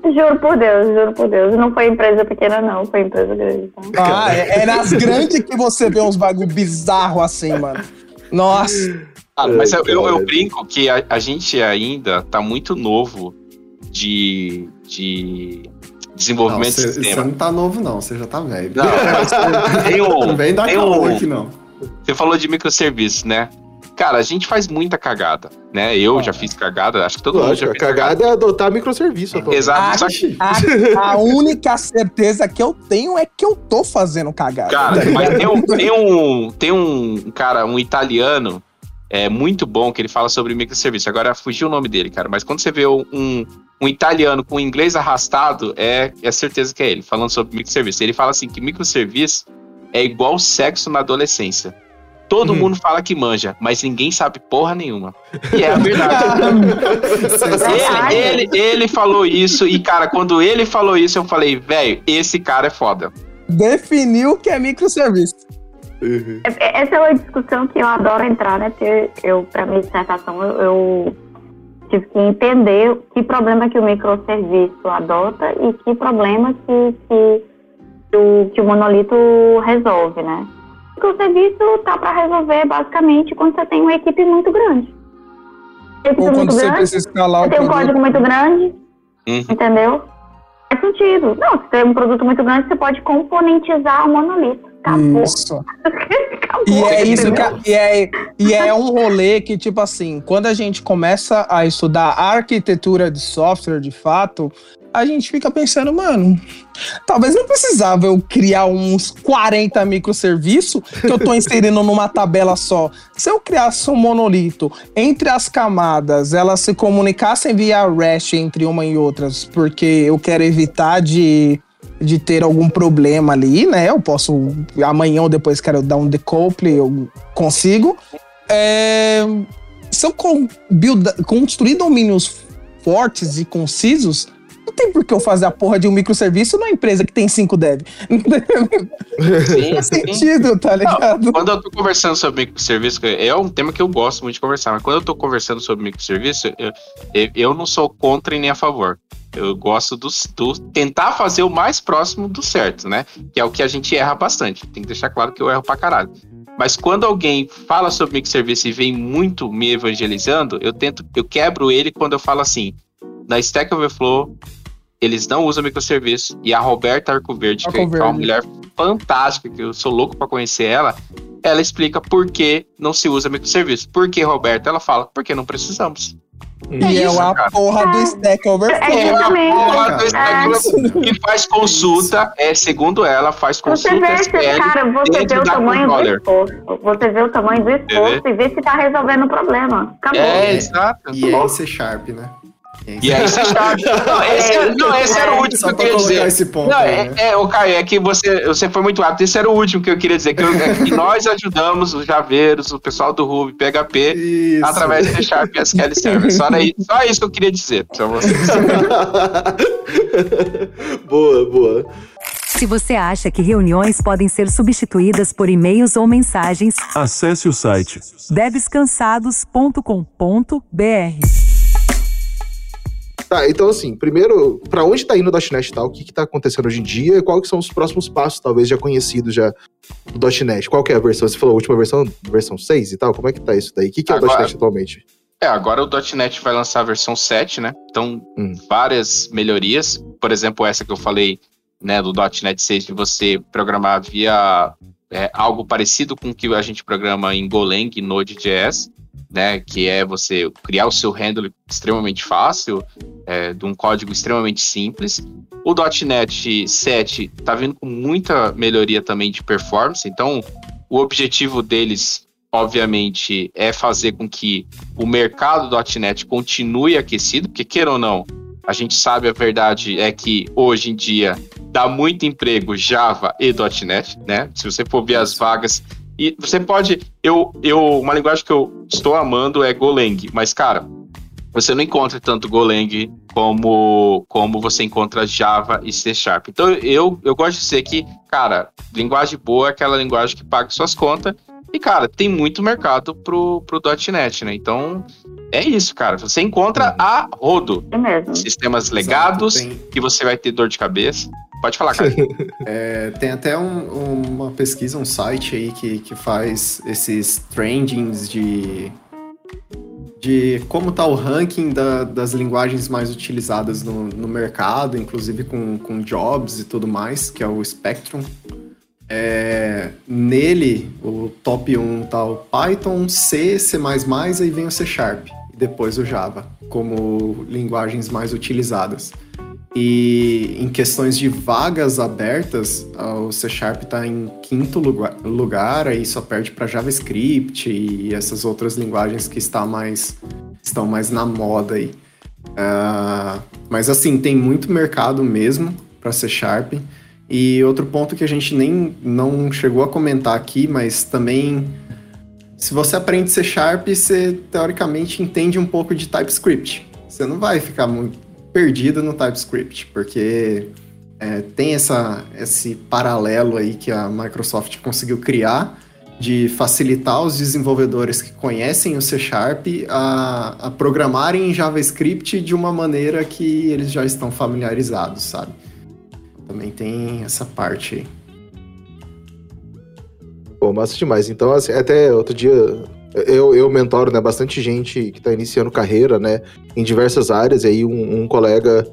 Juro por Deus, juro por Deus. Não foi empresa pequena, não, foi empresa grande. Tá? Ah, é, é nas grandes que você vê uns bagulho bizarro assim, mano. Nossa. Ah, mas eu, eu, eu cara. brinco que a, a gente ainda tá muito novo de, de Não, desenvolvimento você de você sistema. não tá novo, não. Você já tá velho. Não, tem um, (laughs) Não vem dar tem um, aqui, não. Você falou de microserviços, né? Cara, a gente faz muita cagada, né? Eu já fiz cagada, acho que todo mundo já Lógico, a fez cagada é adotar microserviço. atualmente. Exato, só que, A, a única certeza que eu tenho é que eu tô fazendo cagada. cara, (laughs) mas tem um, tem um, tem um cara, um italiano, é muito bom que ele fala sobre microserviço. Agora fugiu o nome dele, cara, mas quando você vê um, um italiano com inglês arrastado, é, é certeza que é ele, falando sobre microserviço. Ele fala assim que microserviço é igual sexo na adolescência. Todo Uhum. mundo fala que manja, mas ninguém sabe porra nenhuma. E é a (laughs) verdade. Verdade. Ele, ele, ele falou isso, e cara, quando ele falou isso, eu falei, velho, esse cara é foda. Definiu o que é microserviço. Uhum. É- Essa é uma discussão que eu adoro entrar, né? Porque eu, pra minha dissertação, eu, eu tive que entender que problema que o microserviço adota e que problema que, que, que o, que o monolito resolve, né? O microserviço tá para resolver basicamente quando você tem uma equipe muito grande. Equipe Ou quando muito você grande, precisa escalar o tem um código muito grande, Uhum. entendeu? Faz sentido. Não, se tem um produto muito grande, você pode componentizar o monolito. Acabou. Isso. Acabou. (laughs) E é isso entendeu? que e é, e é um rolê que, tipo assim, quando a gente começa a estudar arquitetura de software de fato, a gente fica pensando, mano, talvez não precisava eu criar uns 40 microserviços que eu tô (laughs) inserindo numa tabela só. Se eu criasse um monolito entre as camadas, elas se comunicassem via REST entre uma e outras, porque eu quero evitar de de ter algum problema ali, né? Eu posso amanhã ou depois quero dar um decouple, eu consigo. É, se eu build- construir domínios fortes e concisos, tem por que eu fazer a porra de um microserviço numa empresa que tem cinco dev. Sim, Faz sim. sentido, tá ligado? Quando eu tô conversando sobre microserviço, é um tema que eu gosto muito de conversar, mas quando eu tô conversando sobre microserviço, eu, eu, eu não sou contra e nem a favor. Eu gosto do, do tentar fazer o mais próximo do certo, né? Que é o que a gente erra bastante. Tem que deixar claro que eu erro pra caralho. Mas quando alguém fala sobre microserviço e vem muito me evangelizando, eu tento, eu quebro ele quando eu falo assim: na Stack Overflow, eles não usam microserviço. E a Roberta Arcoverde, que é uma mulher fantástica, que eu sou louco pra conhecer ela, ela explica por que não se usa microserviço. Por que, Roberta? Ela fala, porque não precisamos. E é isso, a cara. porra do Stack Overflow. É justamente. Porra cara. do Stack Overflow. E faz consulta, é, segundo ela, faz Você consulta vê, esse- SQL cara, você vê o tamanho controller. do esforço. Você vê o tamanho do esforço e vê se tá resolvendo o problema. Acabou. É, exato. E é em C Sharp, né? E aí você sabe. (laughs) Não, esse, é- não, esse era o último que eu queria dizer. esse ponto Não, aí, é, né? é, o Caio, é que você, você foi muito rápido. Esse era o último que eu queria dizer. Que, eu- é que nós ajudamos os javeiros, o pessoal do Ruby, PHP, Isso. através do C Sharp e SQL Server. Só, era isso, só isso que eu queria dizer pra vocês. (laughs) boa, boa. Se você acha que reuniões podem ser substituídas por e-mails ou mensagens, Acesse o site devscansados.com.br. Tá, então assim, primeiro, pra onde tá indo o .NET e tal? O que que tá acontecendo hoje em dia? E que são os próximos passos, talvez, já conhecidos já do .NET? Qual é a versão? Você falou a última versão, versão 6 e tal? Como é que tá isso daí? O que que é o Agora- .NET atualmente? É, agora o .NET vai lançar a versão 7, né? Então, Hum. várias melhorias. Por exemplo, essa que eu falei, né, do .NET 6, de você programar via é, algo parecido com o que a gente programa em Golang Node.js, né? Que é você criar o seu handle extremamente fácil, é, de um código extremamente simples. O .NET 7 tá vindo com muita melhoria também de performance, então o objetivo deles, obviamente, é fazer com que o mercado do .NET continue aquecido, porque queira ou não, a gente sabe a verdade é que hoje em dia dá muito emprego Java e .NET, né? Se você for ver as vagas e você pode, eu, eu, uma linguagem que eu estou amando é Golang, mas cara, você não encontra tanto Golang como como você encontra Java e C Sharp. Então eu, eu gosto de dizer que, cara, linguagem boa é aquela linguagem que paga suas contas e, cara, tem muito mercado pro, pro .NET, né? Então, é isso, cara. Você encontra a rodo. É mesmo. Sistemas legados, Tem- que você vai ter dor de cabeça. Pode falar, cara. (laughs) É, tem até um- uma pesquisa, um site aí que, que faz esses trendings de, de como tá o ranking da- das linguagens mais utilizadas no, no mercado, inclusive com, com jobs e tudo mais, que é o Spectrum. É, nele, o top 1 tá o Python, C, C++, aí vem o C Sharp, e depois o Java, como linguagens mais utilizadas. E em questões de vagas abertas, ah, o C Sharp está em quinto lugar, lugar, aí só perde para JavaScript e essas outras linguagens que está mais, estão mais na moda aí. Ah, mas assim, tem muito mercado mesmo para C Sharp. E outro ponto que a gente nem não chegou a comentar aqui, mas também se você aprende C Sharp, você teoricamente entende um pouco de TypeScript. Você não vai ficar muito perdido no TypeScript, porque é, tem essa, esse paralelo aí que a Microsoft conseguiu criar de facilitar os desenvolvedores que conhecem o C Sharp a, a programarem em JavaScript de uma maneira que eles já estão familiarizados, sabe? Também tem essa parte aí. Pô, massa demais. Então, assim, até outro dia, eu, eu mentoro, né, bastante gente que tá iniciando carreira, né, em diversas áreas, e aí um, um colega,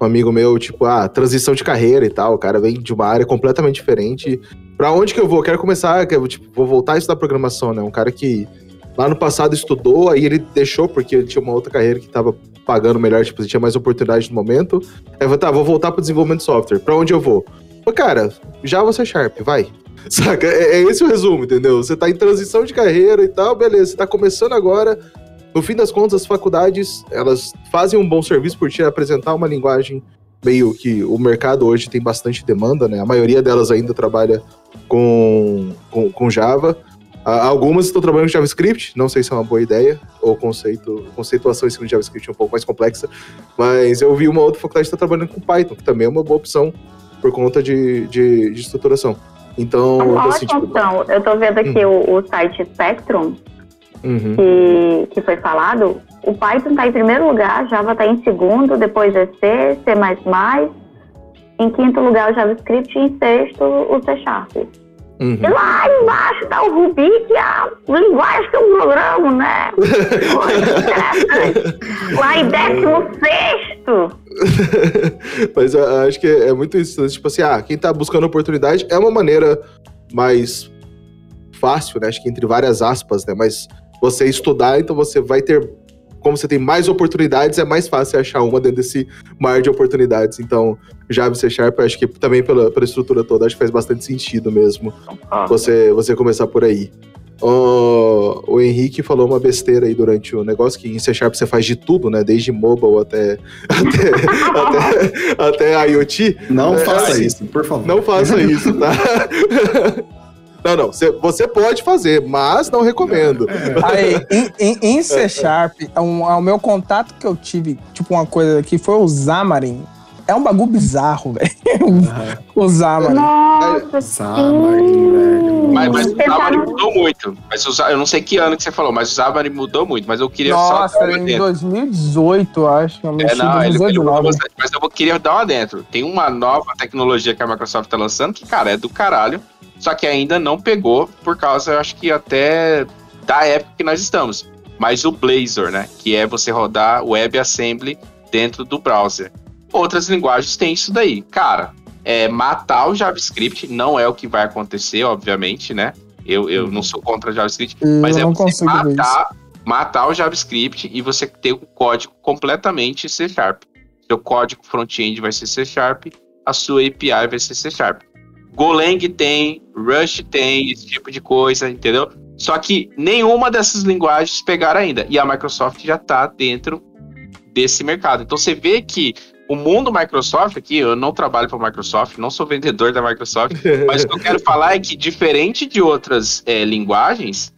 um amigo meu, tipo, ah, transição de carreira e tal, o cara vem de uma área completamente diferente. Pra onde que eu vou? Quero começar, quero, tipo, vou voltar a estudar programação, né, um cara que lá no passado estudou, aí ele deixou porque ele tinha uma outra carreira que tava pagando melhor, tipo, tinha mais oportunidade no momento. Aí eu falei, tá, vou voltar pro desenvolvimento de software. Pra onde eu vou? Pô, cara, Java C Sharp, vai. Saca? É, é esse o resumo, entendeu? Você tá em transição de carreira e tal, beleza. Você tá começando agora. No fim das contas, as faculdades, elas fazem um bom serviço por te apresentar uma linguagem meio que o mercado hoje tem bastante demanda, né? A maioria delas ainda trabalha com, com, com Java. Algumas estão trabalhando com JavaScript, não sei se é uma boa ideia, ou conceito, conceituação em cima de JavaScript é um pouco mais complexa, mas eu vi uma outra faculdade que está trabalhando com Python, que também é uma boa opção por conta de, de, de estruturação. Então, Uma assim, ótima tipo, opção. Eu tô vendo aqui o, o site Spectrum, uhum. que, que foi falado. O Python tá em primeiro lugar, Java tá em segundo, depois é C, C++. Em quinto lugar o JavaScript e em sexto o C Sharp. Uhum. E lá embaixo tá o Ruby, que é a linguagem que eu programo, né? (laughs) Lá em décimo sexto. (laughs) Mas eu acho que é muito isso. Tipo assim, ah, quem tá buscando oportunidade é uma maneira mais fácil, né? Acho que entre várias aspas, né? Mas você estudar, então você vai ter. Como você tem mais oportunidades, é mais fácil achar uma dentro desse mar de oportunidades. Então, Java e C Sharp, acho que também pela, pela estrutura toda, acho que faz bastante sentido mesmo você, você começar por aí. O Henrique falou uma besteira aí durante o negócio, que em C Sharp você faz de tudo, né? Desde mobile até, até, (laughs) até, até IoT. Não É, faça assim, isso, por favor. Não faça isso, tá? (laughs) Não, não, você, você pode fazer, mas não recomendo. É. Aí, (laughs) em, em- em C Sharp, um, o meu contato que eu tive, tipo, uma coisa que foi o Xamarin. É um bagulho bizarro, velho. o Xamarin. Nossa, sim. velho. Mas, mas o no- mudou muito. Mas o eu não sei que ano que você falou, mas o Xamarin mudou muito. Mas eu queria Nossa, só um em adentro. 2018, eu acho. Eu É, não, ele, ele mudou 2019. bastante, mas eu vou querer dar um adentro. Tem uma nova tecnologia que a Microsoft tá lançando que, cara, é do caralho. Só que ainda não pegou por causa, eu acho que até da época que nós estamos. Mas o Blazor, né? Que é você rodar WebAssembly dentro do browser. Outras linguagens têm isso daí. Cara, é, matar o JavaScript não é o que vai acontecer, obviamente, né? Eu, eu não sou contra JavaScript, Eu mas é você matar, matar o JavaScript e você ter o código completamente C Sharp. Seu código front-end vai ser C Sharp, a sua API vai ser C Sharp. Golang tem, Rush tem, esse tipo de coisa, entendeu? Só que nenhuma dessas linguagens pegaram ainda. E a Microsoft já está dentro desse mercado. Então você vê que o mundo Microsoft aqui, eu não trabalho para a Microsoft, não sou vendedor da Microsoft, mas o que eu quero (laughs) falar é que, diferente de outras é, linguagens,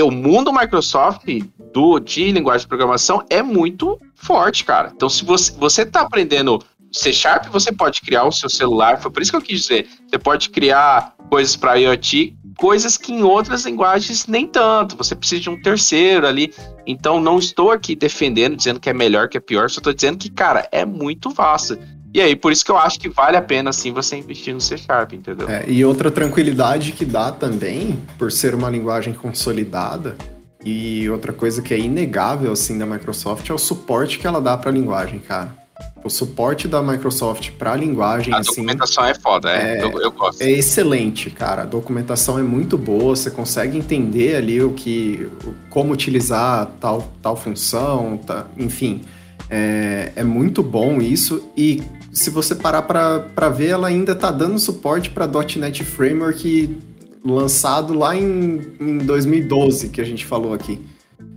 o mundo Microsoft do, de linguagem de programação é muito forte, cara. Então, se você, você tá aprendendo C Sharp, você pode criar o seu celular. Foi por isso que eu quis dizer. Você pode criar coisas para IoT, coisas que em outras linguagens nem tanto. Você precisa de um terceiro ali. Então, não estou aqui defendendo, dizendo que é melhor, que é pior. Só estou dizendo que, cara, é muito vasto. E aí, por isso que eu acho que vale a pena, sim, você investir no C Sharp, entendeu? É, e outra tranquilidade que dá também, por ser uma linguagem consolidada, e outra coisa que é inegável assim da Microsoft é o suporte que ela dá para a linguagem, cara. O suporte da Microsoft para a linguagem A assim, documentação é foda, é. É, eu, eu gosto. é excelente, cara. A documentação é muito boa, você consegue entender ali o que, como utilizar tal, tal função, tá- enfim. É, é muito bom isso e se você parar para ver, ela ainda tá dando suporte para .NET Framework lançado lá em, em 2012, que a gente falou aqui,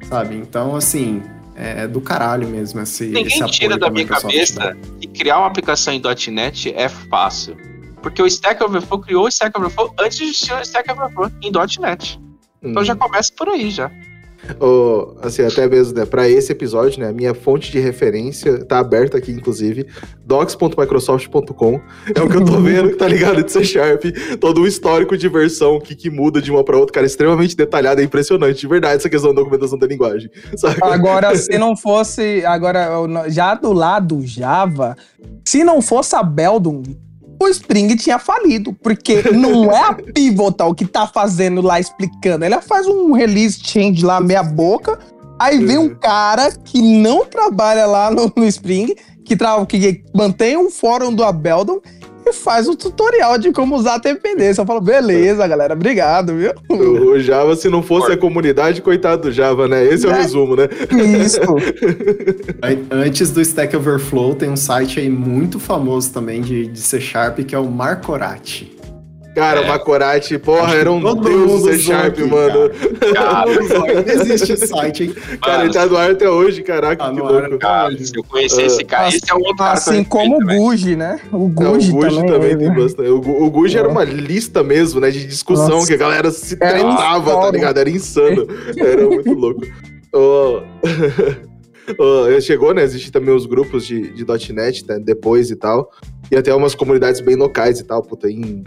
sabe? Então, assim, é do caralho mesmo esse, esse Ninguém apoio tira da minha Microsoft dá. cabeça que criar uma aplicação em .NET é fácil. Porque o Stack Overflow criou o Stack Overflow antes de existir o Stack Overflow em .NET. Então já começa por aí já. Assim, até mesmo, né, pra esse episódio, né, minha fonte de referência tá aberta aqui, inclusive, docs.microsoft.com, é o que eu tô vendo, tá ligado, de C Sharp, todo o histórico de versão, o que, que muda de uma pra outra, cara, extremamente detalhado, é impressionante, de verdade, essa questão da documentação da linguagem, (laughs) sabe? Agora, se não fosse. Agora, já do lado Java, se não fosse a Beldum, o Spring tinha falido. Porque não é a Pivotal que tá fazendo lá explicando. Ela faz um release change lá, meia boca. Aí vem um cara que não trabalha lá no, no Spring, que, tra que mantém um fórum do Abeldon e faz um tutorial de como usar a TPD. Eu falo, beleza, galera, obrigado, viu? O Java, se não fosse a comunidade, coitado do Java, né? Esse é o É. resumo, né? Isso. (laughs) An- Antes do Stack Overflow, tem um site aí muito famoso também de, de C Sharp, que é o Marcorati. Cara, o Macorati, porra, era um todo deus C Sharp, aqui, mano. Cara, Ainda existe esse site, hein? Cara, ele tá no ar até hoje, caraca, Tá que louco. cara, se eu conhecer esse cara, esse é um outro cara Assim como o né? Guji, né? O Não, Guji, o Guji também, ele- tem bastante. O, o Guji era É. uma lista mesmo, né? De discussão, Nossa. que a galera se Era tretava, tá ligado? Era insano. (laughs) Era muito louco. Ô, (laughs) ô, chegou, né? Existem também os grupos de, de .NET, né? Depois e tal. E até umas comunidades bem locais e tal. Puta, em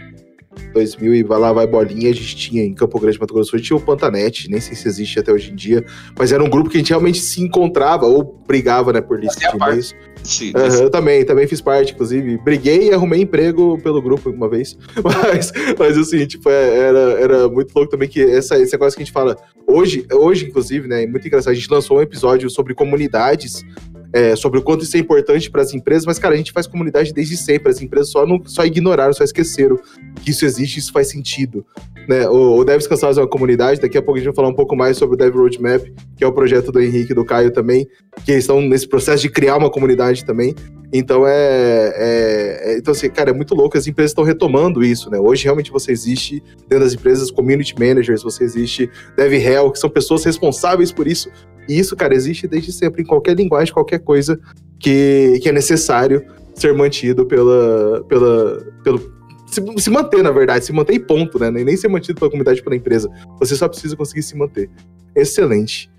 2000 e vai lá, vai bolinha, a gente tinha em Campo Grande, Mato Grosso do Sul, tinha o Pantanet, nem sei se existe até hoje em dia, mas era um grupo que a gente realmente se encontrava ou brigava, né, por lista de e-mails. Esse- Aham, esse- eu também, também fiz parte, inclusive. Briguei e arrumei emprego pelo grupo uma vez. (laughs) Mas, mas assim, tipo, é- era, era muito louco também que essa, essa coisa que a gente fala. Hoje, hoje, inclusive, né? é Muito engraçado. A gente lançou um episódio sobre comunidades. É, sobre o quanto isso é importante para as empresas, mas, cara, a gente faz comunidade desde sempre. As empresas só, não, só ignoraram, só esqueceram que isso existe isso faz sentido. Né? O, o Devs Cansados é uma comunidade, daqui a pouco a gente vai falar um pouco mais sobre o Dev Roadmap, que é o projeto do Henrique e do Caio também, que eles estão nesse processo de criar uma comunidade também. Então é, é- é- Então, assim, cara, é muito louco. As empresas estão retomando isso, né? Hoje realmente você existe dentro das empresas, community managers, você existe dev hell, que são pessoas responsáveis por isso. E isso, cara, existe desde sempre, em qualquer linguagem, qualquer coisa que, que é necessário ser mantido pela. pela pelo, se, se manter, na verdade, se manter e ponto, né? Nem nem ser mantido pela comunidade pela empresa. Você só precisa conseguir se manter. Excelente.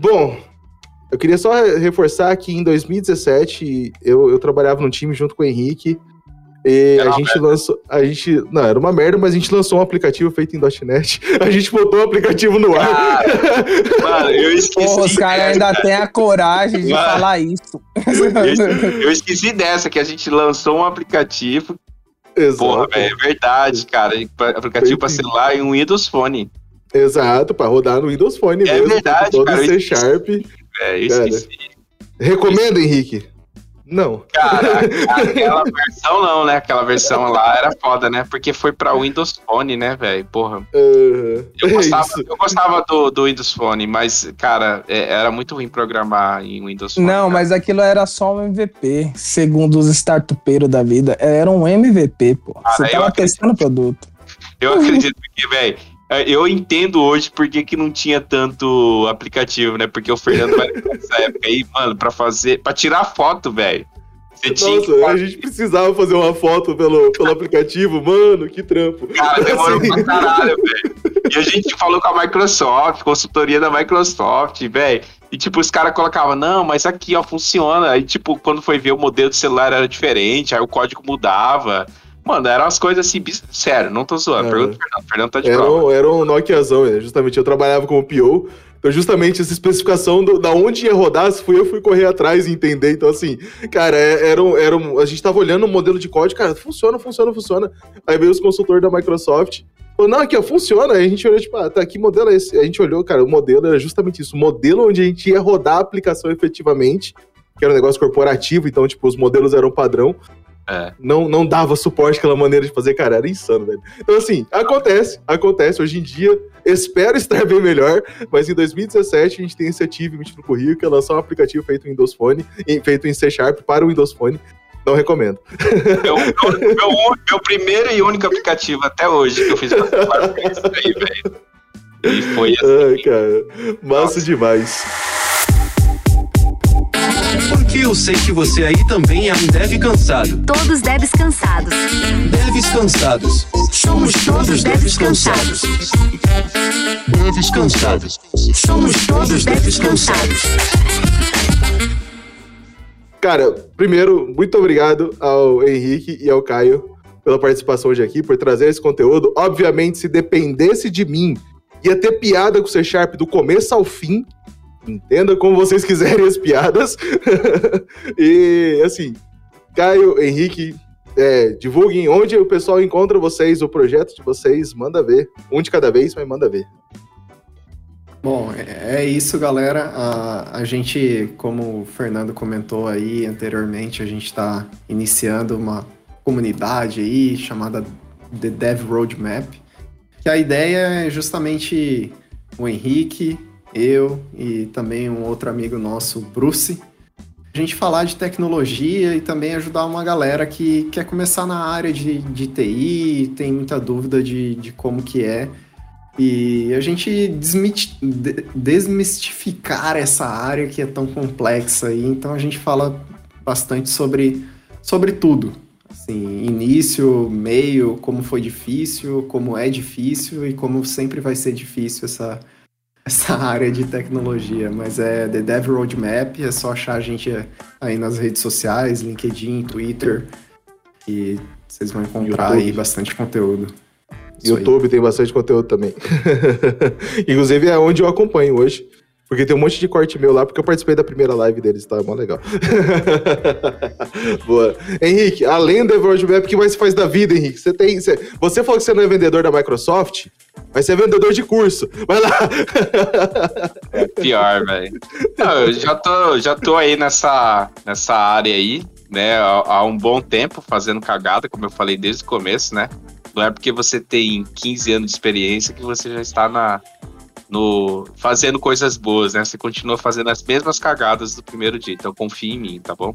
Bom, Eu queria só re- reforçar que em 2017 eu, eu trabalhava num time junto com o Henrique. E Era a gente lançou. A gente. Não, era uma merda, mas a gente lançou um aplicativo feito em .NET. (laughs) A gente botou o aplicativo no ar. Cara, mano, eu (laughs) esqueci. Porra, os caras ainda têm a coragem de Mano. falar isso. (laughs) Eu esqueci dessa, que a gente lançou um aplicativo. Exato. Porra, velho, é verdade, cara. Aplicativo pra celular e um Windows Phone. Exato, pra rodar no Windows Phone É mesmo. verdade, todo cara, eu C. Sharp. É, eu Cara. esqueci. Recomenda, Henrique? Não. Cara, (laughs) aquela versão não, né? Aquela versão lá era foda, né? Porque foi pra Windows Phone, né, velho? Porra. Uh, Eu é gostava, isso. eu gostava do, do Windows Phone, mas, cara, é- era muito ruim programar em Windows Phone. Não, cara. mas aquilo era só um MVP, segundo os startupeiros da vida. Era um MVP, pô. Ah, Você tava testando o produto. Eu acredito que, velho, eu entendo hoje por que, não tinha tanto aplicativo, né? Porque o Fernando vai nessa época aí, mano, pra fazer. pra tirar foto, velho. Nossa, a gente precisava fazer uma foto pelo, pelo aplicativo, mano, que trampo. Cara, demorou Assim, pra caralho, velho. E a gente falou com a Microsoft, consultoria da Microsoft, velho. E tipo, os caras colocavam, não, mas aqui, ó, funciona. Aí, tipo, quando foi ver o modelo de celular era diferente, aí o código mudava. Mano, eram umas coisas assim, sério, não tô zoando. É. Pergunta pro Fernando, Fernando tá de Era prova. um, era um Nokiazão, né? justamente. Eu trabalhava como PO. Então, justamente, essa especificação do, da onde ia rodar, se fui eu fui correr atrás e entender. Então, assim, cara, é- era um, era um- a gente tava olhando o modelo de código, cara, funciona, funciona, funciona. Aí veio os consultores da Microsoft. Falou, não, aqui, ó, funciona. Aí a gente olhou, tipo, ah, tá, que modelo é esse? A gente olhou, cara, o modelo era justamente isso. O modelo onde a gente ia rodar a aplicação efetivamente, que era um negócio corporativo, então, tipo, os modelos eram padrão É. não, não dava suporte àquela maneira de fazer, cara, era insano, velho. Então, assim, acontece, acontece. Hoje em dia, espero estar bem melhor, mas em 2017 a gente tem esse achievement no currículo, que é lançar um aplicativo feito em Windows Phone, feito em C Sharp para o Windows Phone. Não recomendo. Meu, meu, meu, meu primeiro e único aplicativo até hoje que eu fiz pra isso aí, velho. E foi assim. Ai, cara, massa demais. Eu sei que você aí também é um dev cansado. Todos devs cansados. Devs cansados. Somos todos devs cansados. Devs cansados. Somos todos devs cansados. Cara, primeiro, muito obrigado ao Henrique e ao Caio pela participação hoje aqui, por trazer esse conteúdo. Obviamente, se dependesse de mim, ia ter piada com o C Sharp do começo ao fim. Entenda como vocês quiserem as piadas. (laughs) e, assim, Caio, Henrique, é, divulguem onde o pessoal encontra vocês, o projeto de vocês, manda ver. Um de cada vez, mas manda ver. Bom, é é isso, galera. A, a gente, como o Fernando comentou aí anteriormente, a gente está iniciando uma comunidade aí chamada The Dev Roadmap. Que a ideia é justamente o Henrique, eu e também um outro amigo nosso, Bruce, a gente falar de tecnologia e também ajudar uma galera que quer começar na área de, de TI, tem muita dúvida de, de como que é. E a gente desmistificar essa área que é tão complexa aí, então a gente fala bastante sobre, sobre tudo. Assim, início, meio, como foi difícil, como é difícil e como sempre vai ser difícil essa, essa (laughs) área de tecnologia. Mas é The Dev Roadmap, é só achar a gente aí nas redes sociais, LinkedIn, Twitter, e vocês vão encontrar YouTube. aí bastante conteúdo. Isso aí. YouTube tem bastante conteúdo também. (laughs) Inclusive é onde eu acompanho hoje. Porque tem um monte de corte meu lá, porque eu participei da primeira live deles, tá? É mó legal. (laughs) Boa. Henrique, além do Roadmap, o que mais faz da vida, Henrique? Você tem. Você, você falou que você não é vendedor da Microsoft, mas você é vendedor de curso. Vai lá. Pior, velho. Eu já tô, já tô aí nessa, nessa área aí, né, há, há um bom tempo fazendo cagada, como eu falei desde o começo, né? Não é porque você tem 15 anos de experiência que você já está na, no, fazendo coisas boas, né? Você continua fazendo as mesmas cagadas do primeiro dia, então confie em mim, tá bom?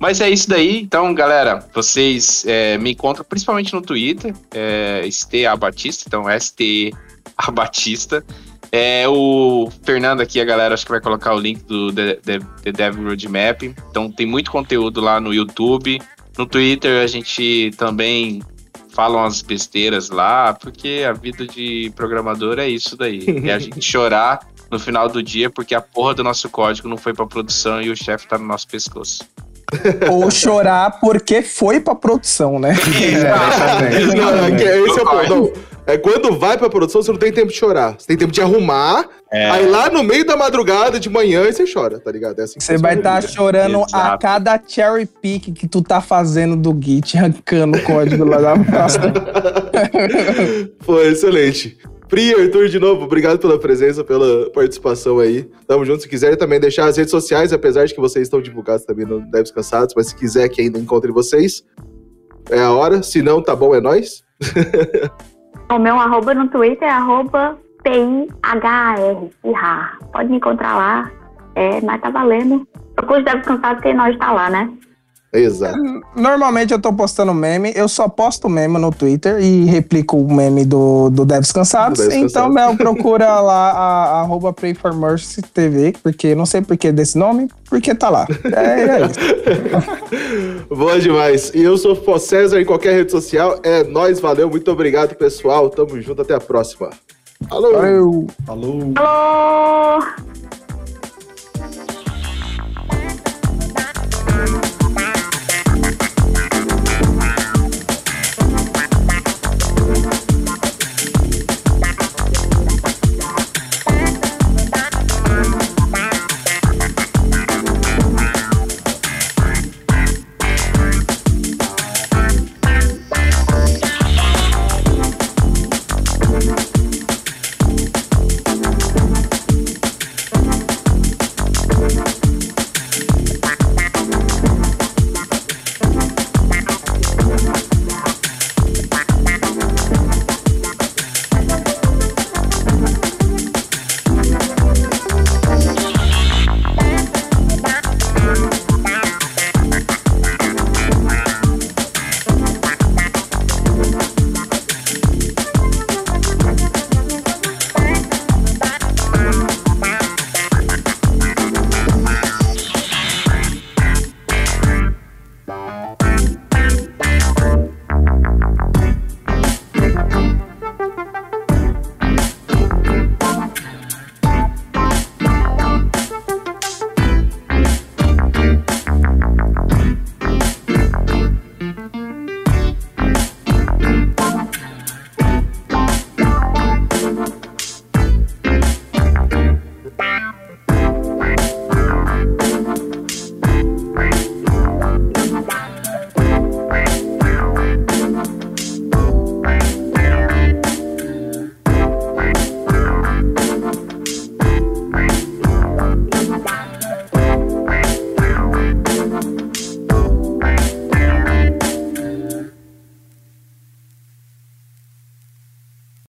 Mas é isso daí, então, galera, vocês é, me encontram principalmente no Twitter, é, STA Batista, então ST A Batista. É, o Fernando aqui, a galera, acho que vai colocar o link do The, The, The Roadmap. Então tem muito conteúdo lá no YouTube. No Twitter a gente também fala umas besteiras lá, porque a vida de programador é isso daí. (laughs) É a gente chorar no final do dia porque a porra do nosso código não foi pra produção e o chefe tá no nosso pescoço. Ou chorar porque foi pra produção, né? (laughs) Não, é esse é o ponto. É quando vai pra produção, você não tem tempo de chorar. Você tem tempo de arrumar. É. Aí lá no meio da madrugada, de manhã, você chora, tá ligado? É assim que Você vai estar sobrevive. chorando a Exato. cada cherry pick que tu tá fazendo do Git, arrancando o código lá da pasta. (laughs) Foi excelente. Pri, Arthur, de novo, obrigado pela presença, pela participação aí. Tamo junto. Se quiser também deixar as redes sociais, apesar de que vocês estão divulgados também no Devs Cansados, mas se quiser que ainda encontre vocês, é a hora. Se não, tá bom, é nóis. (laughs) O meu arroba no Twitter é arroba P-I-H-A-R. Pode me encontrar lá. É, mas tá valendo. Procure deve cansar porque nós tá lá, né? Exato. Normalmente eu tô postando meme, eu só posto meme no Twitter e replico o meme do, do Devs Cansados. Do Devs então. Mel, (laughs) procura lá a, arroba Pray for Mercy TV, porque não sei por que desse nome, porque tá lá. É, é isso. (laughs) Boa demais. E eu sou Fó César em qualquer rede social. É nóis, valeu. Muito obrigado, pessoal. Tamo junto. Até a próxima. Alô! Valeu. Falou! Alô!